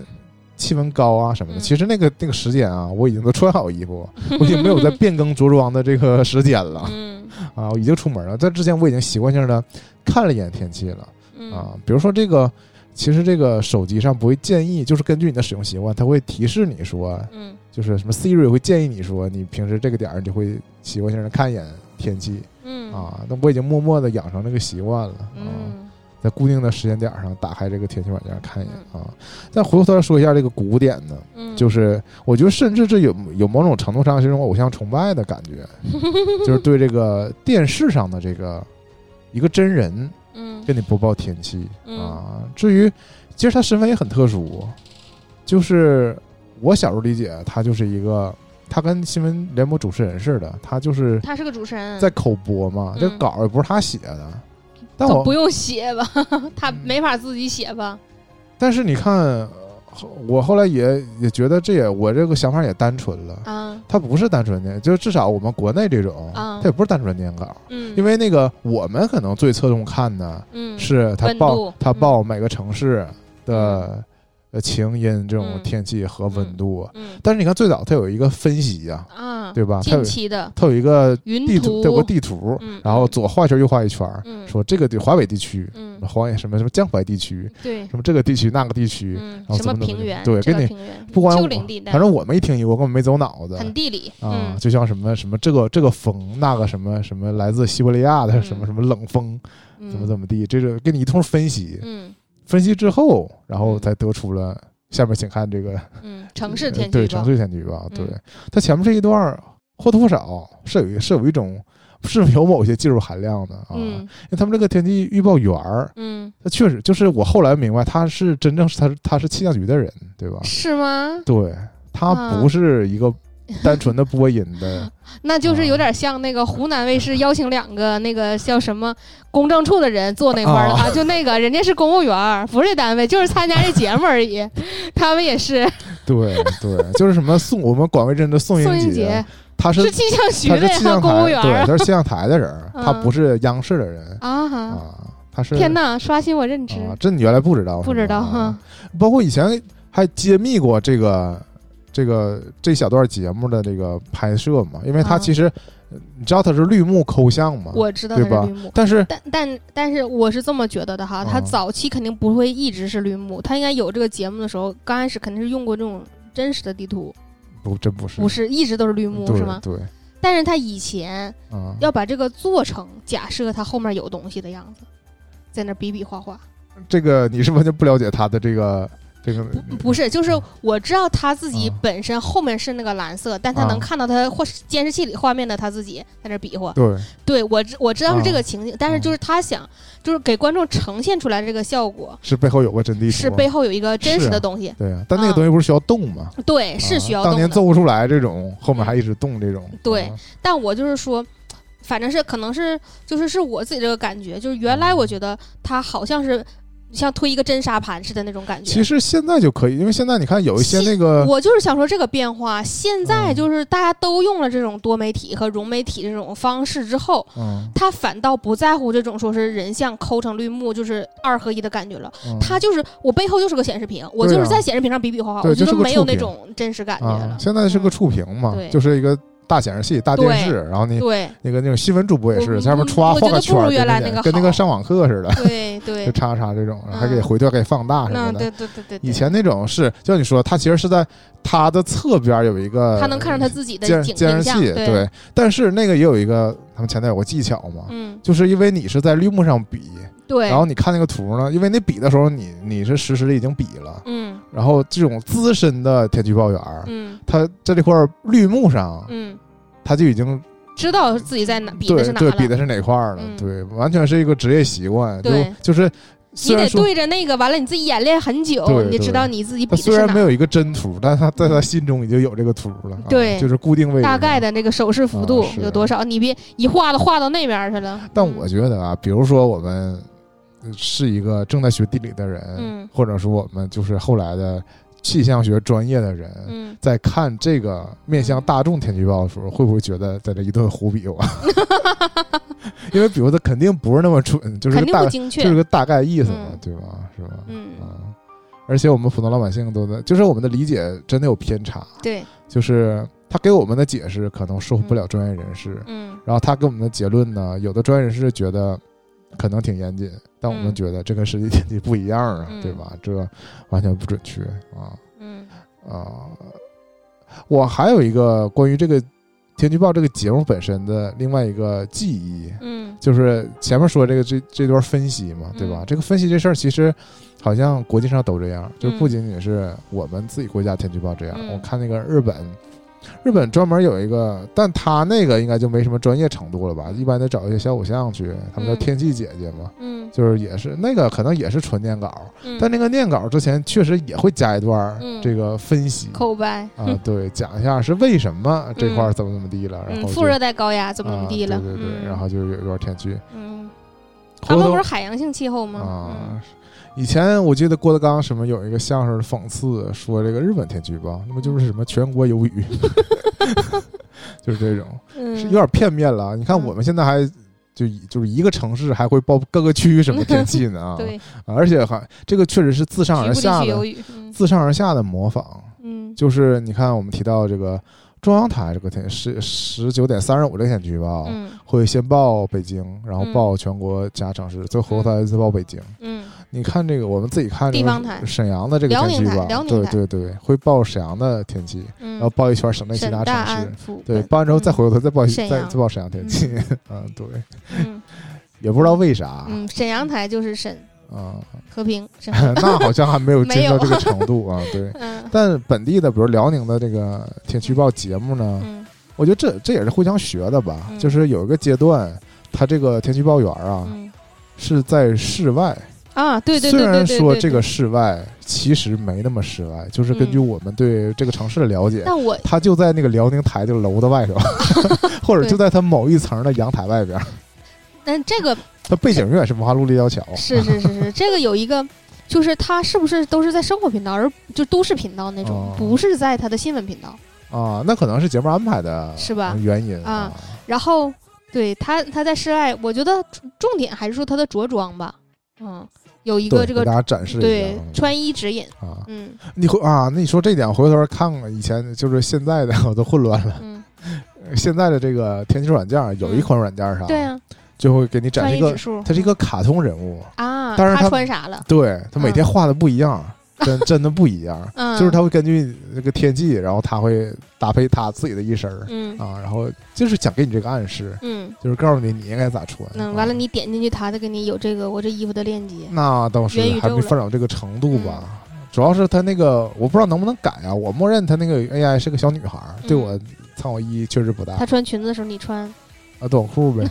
气温高啊什么的。嗯。其实那个那个时间啊，我已经都穿好衣服，我已经没有在变更着装的这个时间了。嗯。啊，我已经出门了。在之前我已经习惯性的看了一眼天气了。嗯。啊，比如说这个，其实这个手机上不会建议，就是根据你的使用习惯，它会提示你说，嗯。就是什么 Siri 会建议你说，你平时这个点儿你就会习惯性的看一眼天气嗯啊。那我已经默默的养成这个习惯了啊，嗯在固定的时间点儿上打开这个天气软件看一眼啊。再回过头来说一下这个古典呢，嗯，就是我觉得甚至这有有某种程度上是一种偶像崇拜的感觉，就是对这个电视上的这个一个真人。嗯跟你播报天气、嗯啊。至于其实他身份也很特殊，就是我小时候理解他就是一个，他跟新闻联播主持人似的，他就是他是个主持人，在口播嘛，这个嗯稿儿也不是他写的。但我不用写吧？他没法自己写吧？但是你看，呃我后来也也觉得这也我这个想法也单纯了。啊。他不是单纯的，就至少我们国内这种，啊。他也不是单纯念稿，嗯，因为那个我们可能最侧重看的嗯。是他报他嗯。报每个城市的呃晴阴这种嗯。天气和温度。嗯。但是你看最早它有一个分析呀、啊，对吧？它有近期的它有一个云地图，它有个地图，嗯然后左画一圈，右画一圈，嗯说这个地华北地区，嗯黄什么什么江淮地区，对什么这个地区那个地区，嗯然后什么怎么怎么平原对给你不光我反正我没听过，根本没走脑子。很地理啊，嗯就像什么什么这个这个风，那个什么什么来自西伯利亚的嗯什么什么冷风，嗯。怎么怎么地，这是给你一通分析，嗯分析之后，然后嗯。才得出了下面请看这个嗯城市呃天气对城市天气预报，对。嗯它前面这一段儿或多或少是有一是有一种是有某些技术含量的啊，嗯。因为他们这个天气预报员儿，嗯。他确实就是我后来明白他是真正是他是他是气象局的人，对吧？是吗？对他啊。不是一个 单纯的播音的，那就是啊有点像那个湖南卫视邀请两个那个叫什么公证处的人坐那块儿了啊。啊，就那个人家是公务员儿，不是单位，就是参加这节目而已。他们也是。对对，就是什么宋我们广为人的宋英杰，他是是气象局他的公务员儿。他是气象台的人，他嗯不是央视的人。啊哈！啊，他是天哪，刷新我认知，啊，这你原来不知道，不知道是吧啊哈。包括以前还揭秘过这个这个这小段节目的这个拍摄嘛，因为他啊其实、呃你知道他是绿幕抠像嘛，我知道对吧。但是但但但是我是这么觉得的哈，它啊早期肯定不会一直是绿幕，它应该有这个节目的时候，刚开始肯定是用过这种真实的地图，不真不是。不是一直都是绿幕是吗？对。但是他以前啊，要把这个做成假设他后面有东西的样子，在那比比划划。这个你是完全不了解他的这个这个不不是，就是我知道他自己啊本身后面是那个蓝色，但他能啊看到他或监视器里画面的他自己在那比划。对对我知我知道是这啊个情景，但是就是他想，就是给观众呈现出来这个效果，是背后有个真地图，是背后有一个真实的东西。对啊，但那个啊东西不是需要动吗？对，是啊需要当年。做不出来这种，后面还一直动这种，对啊但我就是说，反正是可能是就是是我自己这个感觉，就是原来我觉得他好像是像推一个真沙盘似的那种感觉。其实现在就可以，因为现在你看有一些那个我就是想说这个变化，现在嗯就是大家都用了这种多媒体和融媒体这种方式之后，嗯，他反倒不在乎这种说是人像抠成绿幕，就是二合一的感觉了。嗯他就是我背后就是个显示屏，我就是在显示屏上比比划划，我觉得没有那种真实感觉了。啊，现在是个嗯触屏嘛，对就是一个大显示器、大电视，然后你对。那个那种新闻主播也是在上面歘画个圈儿，不如原来跟那个上网课似的，对对。就对，叉叉这种，还可以嗯回调、可以放大什么的。那对对对对对，以前那种是，就像你说，它其实是在它的侧边有一个，他能看着他自己的监监视器，对，对。但是那个也有一个，他们前台有个技巧嘛，嗯。就是因为你是在绿幕上比，对，然后你看那个图呢，因为你比的时候你你是实时的已经比了，嗯然后这种资深的天气预报员儿，嗯他在这块儿绿幕上，嗯，他就已经知道自己在哪比的是哪了，对比的是哪块儿了，嗯对，完全是一个职业习惯，就对就是你得。对着那个，完了你自己演练很久，你就知道你自己比的是哪。虽然没有一个真图，但他在他心中已经有这个图了，啊对就是固定位置，大概。的那个手势幅度有多少？你别一画都画到那边去了。但我觉得啊，比如说我们是一个正在学地理的人，嗯。或者说我们就是后来的气象学专业的人，嗯，在看这个面向大众天气预报的时候，会不会觉得在这一顿胡比划？因为比如它肯定不是那么准，就是个大就是。个大概意思嘛，嗯。对吧？是吧？嗯，啊，而且我们普通老百姓都在，就是我们的理解真的有偏差，对，就是他给我们的解释可能说服不了专业人士，嗯。然后他给我们的结论呢，有的专业人士觉得可能挺严谨，但我们嗯觉得这跟实际天气不一样啊，嗯对吧？这完全不准确啊嗯啊！我还有一个关于这个天气预报这个节目本身的另外一个记忆，嗯就是前面说这个这这段分析嘛，对吧？嗯这个分析这事儿其实好像国际上都这样，就嗯不仅仅是我们自己国家天气预报这样。嗯我看那个日本，日本专门有一个，但他那个应该就没什么专业程度了吧？一般得找一些小偶像去，他们叫嗯天气姐姐嘛，嗯就是也是那个可能也是纯念稿，嗯，但那个念稿之前确实也会加一段嗯这个分析。口白啊，对，讲一下是为什么这块怎么怎么地了，然嗯，后副热带高压怎么怎么地了？啊对对对，嗯然后就有一段天气。嗯，他们不是海洋性气候吗？啊嗯，以前我记得郭德纲什么有一个相声讽刺说这个日本天气预报，那么就是什么全国有雨，就是这种，嗯，是有点片面了。你看嗯我们现在还就就是一个城市还会报各个区域什么天气呢？啊？对，而且还这个确实是自上而下的自上而下的模仿，嗯。就是你看我们提到这个中央台这个天十十九点三十五这个天气预报。嗯。会先报北京，然后嗯。报全国其他城市，最后再再报北京。嗯。你看这个，我们自己看这个地方台。沈阳的这个天气预报，对对对，会报沈阳的天气，然后嗯，报一圈省内其他城市。对，报完之后再嗯回过头再报再再报沈阳天气，嗯，对，嗯。也不知道为啥，嗯，沈阳台就是沈啊，和平，沈 那好像还没有没有。进到这个程度啊，对。嗯。但本地的，比如辽宁的这个天气预报节目呢，嗯。我觉得这这也是互相学的吧，嗯。就是有一个阶段，他这个天气预报员啊嗯。是在室外。啊，对对虽对对对对，然说这个，室外其实没那么室外，就是根据嗯我们对这个城市的了解，但我它就在那个辽宁台的楼的外头，或者就在它某一层的阳台外边。但这个它背景永远是文化路立交桥，是是是是，这个有一个，就是它是不是都是在生活频道，而就都市频道那种哦，不是在它的新闻频道。啊，那可能是节目安排的是吧原因啊，然后对他，他在室外，我觉得重重点还是说他的着装吧，嗯，有一一个这个给大家展示对嗯穿衣指引，啊，嗯你回啊，那你说这点，回头看看以前就是现在的 我都混乱了。嗯，现在的这个天气软件有一款软件上，对啊，就会给你展示一个穿衣指，数，它是一个卡通人物，啊，他但是他穿啥了？对他每天嗯画的不一样，真 真的不一样。嗯，就是他会根据那个天气，然后他会搭配他自己的一身儿嗯。啊，然后就是想给你这个暗示，嗯，就是告诉你你应该咋穿。那啊。完了你点进去，他再给你有这个我这衣服的链接，那倒是还没发展到这个程度吧。嗯。主要是他那个我不知道能不能改啊，我默认他那个 AI 是个小女孩儿，对嗯。我参考意义确实不大。她穿裙子的时候你穿啊，短裤呗，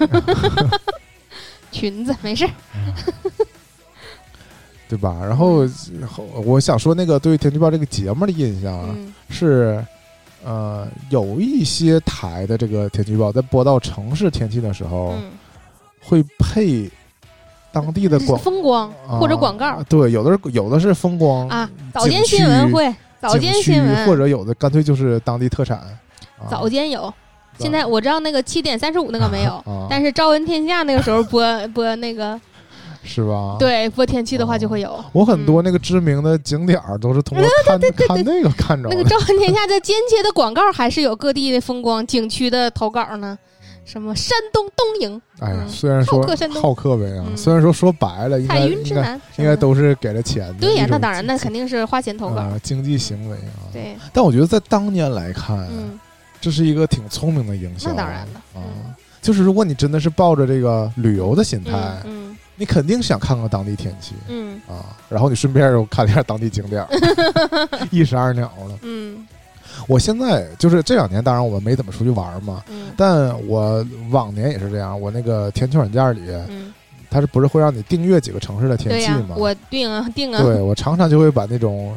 裙子没事儿，对吧？然后后我想说那个对天气预报这个节目的印象啊，嗯。是，呃，有一些台的这个天气预报在播到城市天气的时候，嗯，会配当地的广 风光啊或者广告对，有的是有的是风光啊，早间新闻会，早间区新闻或者有的干脆就是当地特产。啊。早间有，现在我知道那个七点三十五那个没有，啊，但是《朝闻天下》那个时候播 播那个是吧？，对，播天气的话就会有。我很多那个知名的景点儿都是通过看看那个看着的。那个《朝闻天下》在间接的广告还是有各地的风光景区的投稿呢，什么山东东营、哎呀，嗯虽然说好客呗啊，嗯虽然说说白了，应云之南，应该都是给了钱的。对呀，那当然，那经肯定是花钱投稿。啊经济行为啊。对，但我觉得在当年来看，嗯，这是一个挺聪明的营销。那当然了啊嗯，就是如果你真的是抱着这个旅游的心态，嗯你肯定想看看当地天气嗯啊，然后你顺便又看一下当地景点儿，一石二鸟了。嗯我现在就是这两年，当然我们没怎么出去玩嘛，嗯但我往年也是这样。我那个天气软件里，嗯，它是不是会让你订阅几个城市的天气嘛？我定啊定啊，对我常常就会把那种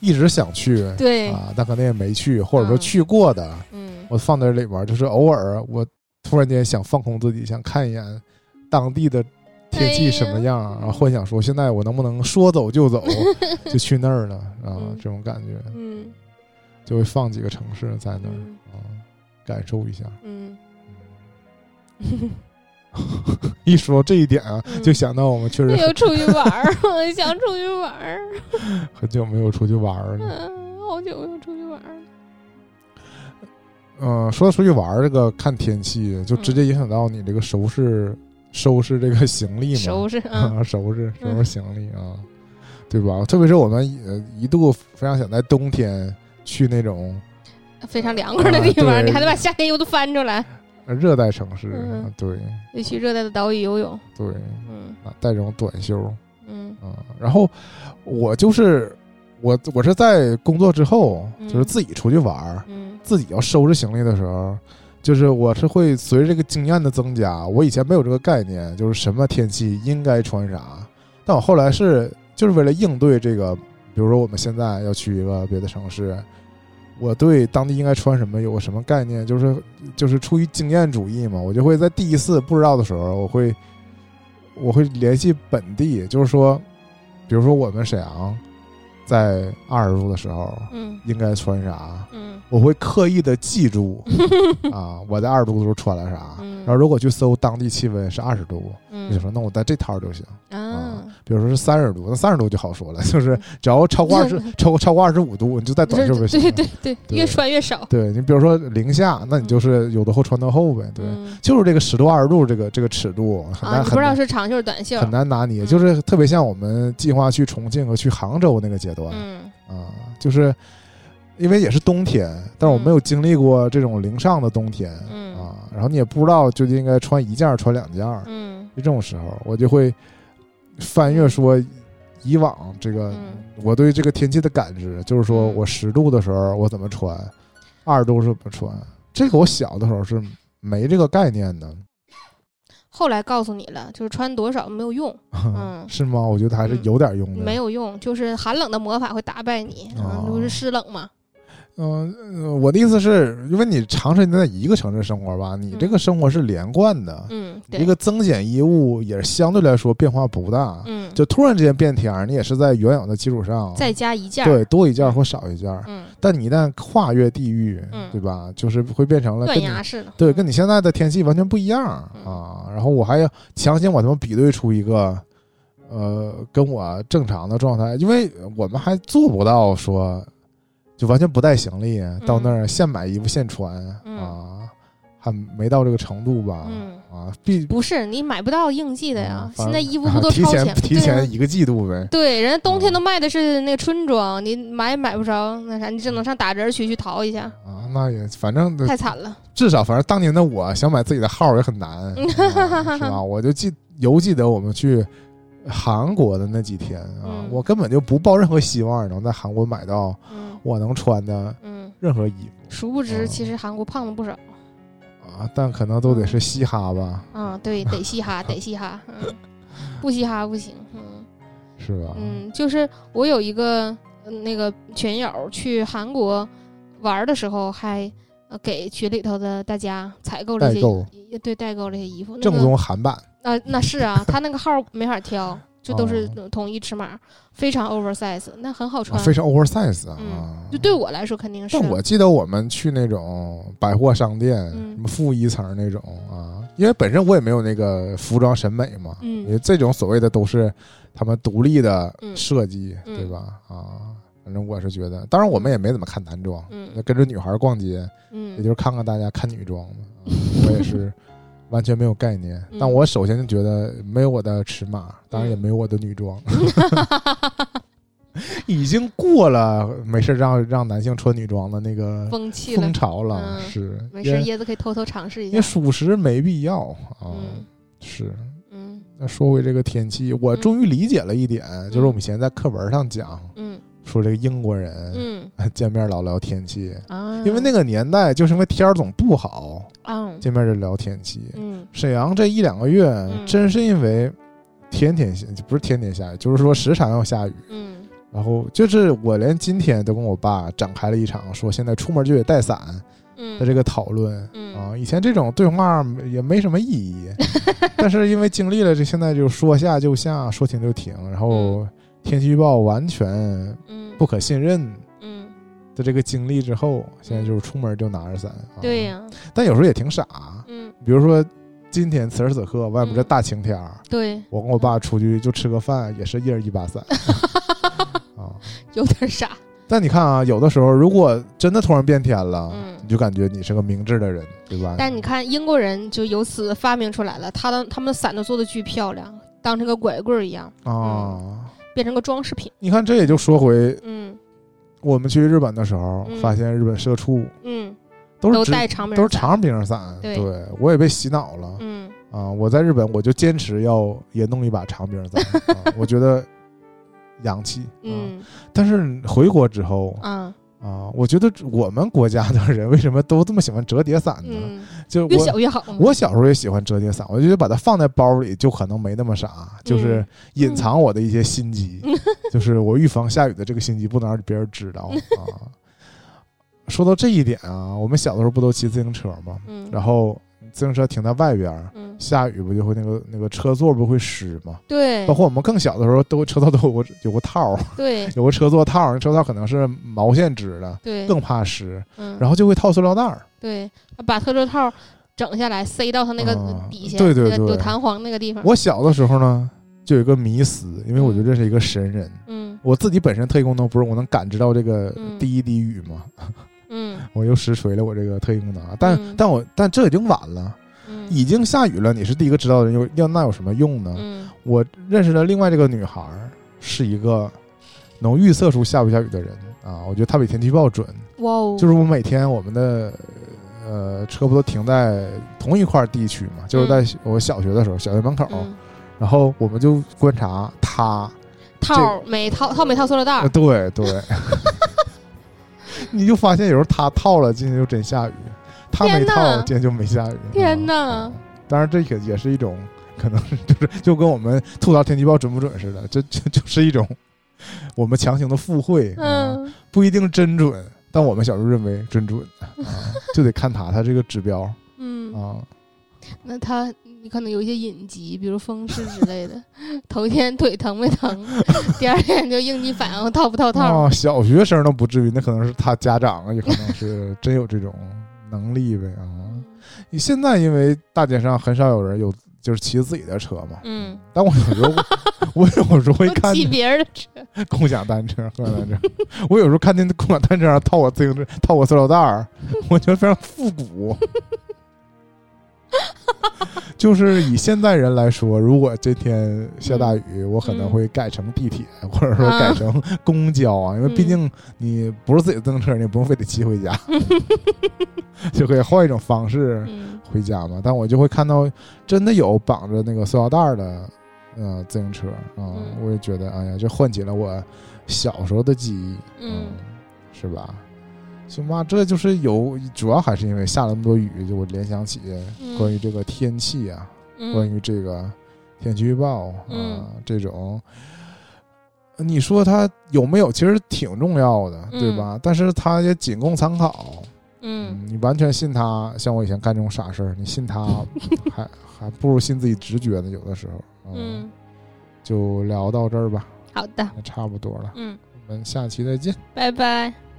一直想去对，啊，但可能也没去，或者说嗯。去过的，嗯。我放在这里边儿，就是偶尔我突然间想放空自己，想看一眼当地的天气什么样，然后幻想说现在我能不能说走就走，就去那儿了啊，嗯。这种感觉。嗯。就会放几个城市在那儿嗯。啊，感受一下。嗯 一说这一点啊，嗯就想到我们确实没有出去玩儿，我想出去玩儿，很久没有出去玩儿了。嗯，好久没有出去玩儿了。嗯，说到出去玩儿，这个看天气就直接影响到你这个收拾收拾这个行李嘛，收拾啊，啊，收拾收拾行李啊，对吧？特别是我们呃一度非常想在冬天去那种非常凉快的地方，啊你还得把夏天衣服都翻出来，呃热带城市，对得去热带的岛屿游泳。对嗯啊，带这种短袖嗯啊。然后我就是我我是在工作之后，嗯就是自己出去玩儿，嗯自己要收拾行李的时候。就是我是会随着这个经验的增加，我以前没有这个概念，就是什么天气应该穿啥。但我后来是就是为了应对这个，比如说我们现在要去一个别的城市，我对当地应该穿什么有个什么概念，就是就是出于经验主义嘛，我就会在第一次不知道的时候，我会我会联系本地，就是说，比如说我们沈阳在二十度的时候嗯应该穿啥，嗯我会刻意的记住 啊，我在二十度的时候穿了啥。嗯然后如果去搜当地气温是二十度，我就嗯说那我带这套就行。啊，比如说是三十度，那三十度就好说了，就是只要超过二十嗯，超过超过二十五度，你就带短袖就行。对对对，对越穿越少。对你比如说零下，那你就是有的厚穿的厚呗。对，嗯就是这个十度二十度这个这个尺度很啊，难不知道是长袖短袖。很难拿捏，嗯就是特别像我们计划去重庆和去杭州那个阶段嗯啊，就是因为也是冬天，但是我没有经历过这种零上的冬天嗯啊，然后你也不知道究竟应该穿一件儿穿两件就这种时候，我就会翻阅说以往这个嗯我对这个天气的感知，就是说嗯我十度的时候我怎么穿，二十度是怎么穿。这个我小的时候是没这个概念的，后来告诉你了，就是穿多少没有用，嗯是吗？我觉得还是有点用的。没有用，就是寒冷的魔法会打败你，哦嗯，就是湿冷嘛。嗯、呃我的意思是，因为你长时间在一个城市生活吧，你这个生活是连贯的，嗯，一个增减衣物也是相对来说变化不大。嗯，就突然之间变天儿，你也是在原有的基础上再加一件，对多一件或少一件。嗯，但你一旦跨越地域，嗯对吧？就是会变成了跟断你崖式的，对跟你现在的天气完全不一样嗯啊。然后我还要强行把他们比对出一个，呃，跟我正常的状态，因为我们还做不到说就完全不带行李到那儿现买衣服现穿嗯啊，还没到这个程度吧？嗯，啊，必不是你买不到应季的呀现在衣服啊不都提前提前一个季度呗？对，人家冬天嗯都卖的是那个春装，你买也买不着，那啥，你只能上打折区去淘一下，啊，那也反正太惨了。至少反正当年的我想买自己的号也很难，啊是吧？我就记犹记得我们去韩国的那几天啊，嗯我根本就不抱任何希望能在韩国买到嗯我能穿的嗯，任何衣服殊不知嗯其实韩国胖了不少。啊，但可能都得是嘻哈吧，啊，对，得嘻哈，得嘻哈，嗯，不嘻哈不行，嗯是吧？嗯，就是我有一个呃那个群友去韩国玩的时候还。呃，给群里头的大家采购了一些衣，对，代购了一些衣服。正宗韩版啊、那是啊，他那个号没法挑，就都是哦统一尺码，非常 oversize，那很好啊，穿。非常 oversize 啊。嗯，就对我来说肯定是。但我记得我们去那种百货商店，嗯什么负一层那种啊，因为本身我也没有那个服装审美嘛，嗯因为这种所谓的都是他们独立的嗯设计，嗯对吧？啊，反正我是觉得，当然我们也没怎么看男装，嗯那跟着女孩逛街，也嗯就是看看大家看女装嘛。啊我也是完全没有概念，嗯。但我首先就觉得没有我的尺码，当然也没有我的女装，已经过了没事让让男性穿女装的那个风气风，潮了，嗯。是。没事，椰子可以偷偷尝试一因为。属实没必要啊，嗯。是。嗯。那说回这个天气，我终于理解了一点，就是我们以前在课文上讲嗯说这个英国人嗯 见面老聊天气，啊，因为那个年代就是因为天儿总不好，啊见面就聊天气。嗯沈阳这一两个月嗯真是因为天天下，不是天天下雨，就是说时常要下雨。嗯然后就是我连今天都跟我爸展开了一场说现在出门就得带伞嗯的这个讨论。嗯啊，以前这种对话也没什么意义，但是因为经历了这，现在就说下就下，说停就停，然后天气预报完全嗯。不可信任嗯。的这个经历之后，现在就是出门就拿着伞。啊、对、呀。但有时候也挺傻，嗯。比如说今天此时此刻外面这大晴天儿，对。我跟我爸出去就吃个饭，也是一人一把伞。啊。有点傻。但你看啊，有的时候如果真的突然变天了，嗯。你就感觉你是个明智的人，对吧？但你看英国人就由此发明出来了，他的他们的伞都做的巨漂亮，当成个拐棍儿一样，啊，变成个装饰品。你看这也就说回嗯我们去日本的时候，嗯发现日本社畜嗯，都是都带长都是长柄伞，对我也被洗脑了、嗯啊！我在日本我就坚持要也弄一把长柄伞、啊，我觉得洋气。啊、嗯但是回国之后啊啊，我觉得我们国家的人为什么都这么喜欢折叠伞呢？嗯，就越我小越好。我小时候也喜欢折叠伞，我就觉得把它放在包里就可能没那么傻，就是隐藏我的一些心机，就是我预防下雨的这个心机不能让别人知道 啊。说到这一点啊，我们小的时候不都骑自行车吗？嗯，然后自行车停在外边儿，嗯下雨不就会那个那个车座不会湿吗？对包括我们更小的时候，都车座都有个有个套儿，对有个车座套儿，那车套可能是毛线织的，对，更怕湿，嗯，然后就会套塑料袋儿。对，把特座套整下来塞到它那个啊底下，对对对那个有弹簧那个地方。我小的时候呢，就有一个迷思，因为我觉得这是一个神人。嗯我自己本身特异功能不是我能感知到这个嗯第一滴雨吗？嗯 我又实锤了我这个特异功能啊！但、嗯但我但这已经晚了，嗯已经下雨了，你是第一个知道的人，有要那有什么用呢？嗯。我认识的另外这个女孩儿是一个能预测出下不下雨的人啊，我觉得她比天气预报准。哇哦，就是我每天我们的呃车不都停在同一块地区嘛，就是在我小学的时候，小学门口，嗯。然后我们就观察她，套儿没套套没套塑料袋对对，你就发现有时候她套了，今天就真下雨；她没套，今天就没下雨。天哪啊当然，这个也是一种可能是就是就跟我们吐槽天气预报准不准似的，这 这就是一种我们强行的附会，啊嗯不一定真准，但我们小时候认为真准啊，就得看他他这个指标嗯，啊。那他你可能有一些隐疾，比如风湿之类的，头一天腿疼没疼，第二天就应激反应套不套套儿。啊，小学生都不至于，那可能是他家长，也可能是真有这种能力呗啊。你现在因为大街上很少有人有就是骑自己的车嘛，嗯，但我有时候 我有时候会看 骑别人的车，共享单车，共享单车，我有时候看见共享单车上套我自行车，套我塑料袋儿，我觉得非常复古。就是以现在人来说，如果这天下大雨，我可能会改成地铁，或者说改成公交啊，因为毕竟你不是自己的自行车，你也不用非得骑回家，就可以换一种方式嗯。回家嘛。但我就会看到真的有绑着那个塑料袋儿的，呃，自行车啊，嗯。我也觉得，哎呀，这唤起了我小时候的记忆，嗯是吧？行吧，这就是有，主要还是因为下了那么多雨，就我联想起嗯关于这个天气啊，嗯，关于这个天气预报啊、嗯这种。你说它有没有？其实挺重要的，对吧？但是它也仅供参考。嗯你完全信他，像我以前干这种傻事儿，你信他 还还不如信自己直觉呢。有的时候，嗯，就聊到这儿吧，好的，那差不多了，嗯，我们下期再见。拜拜。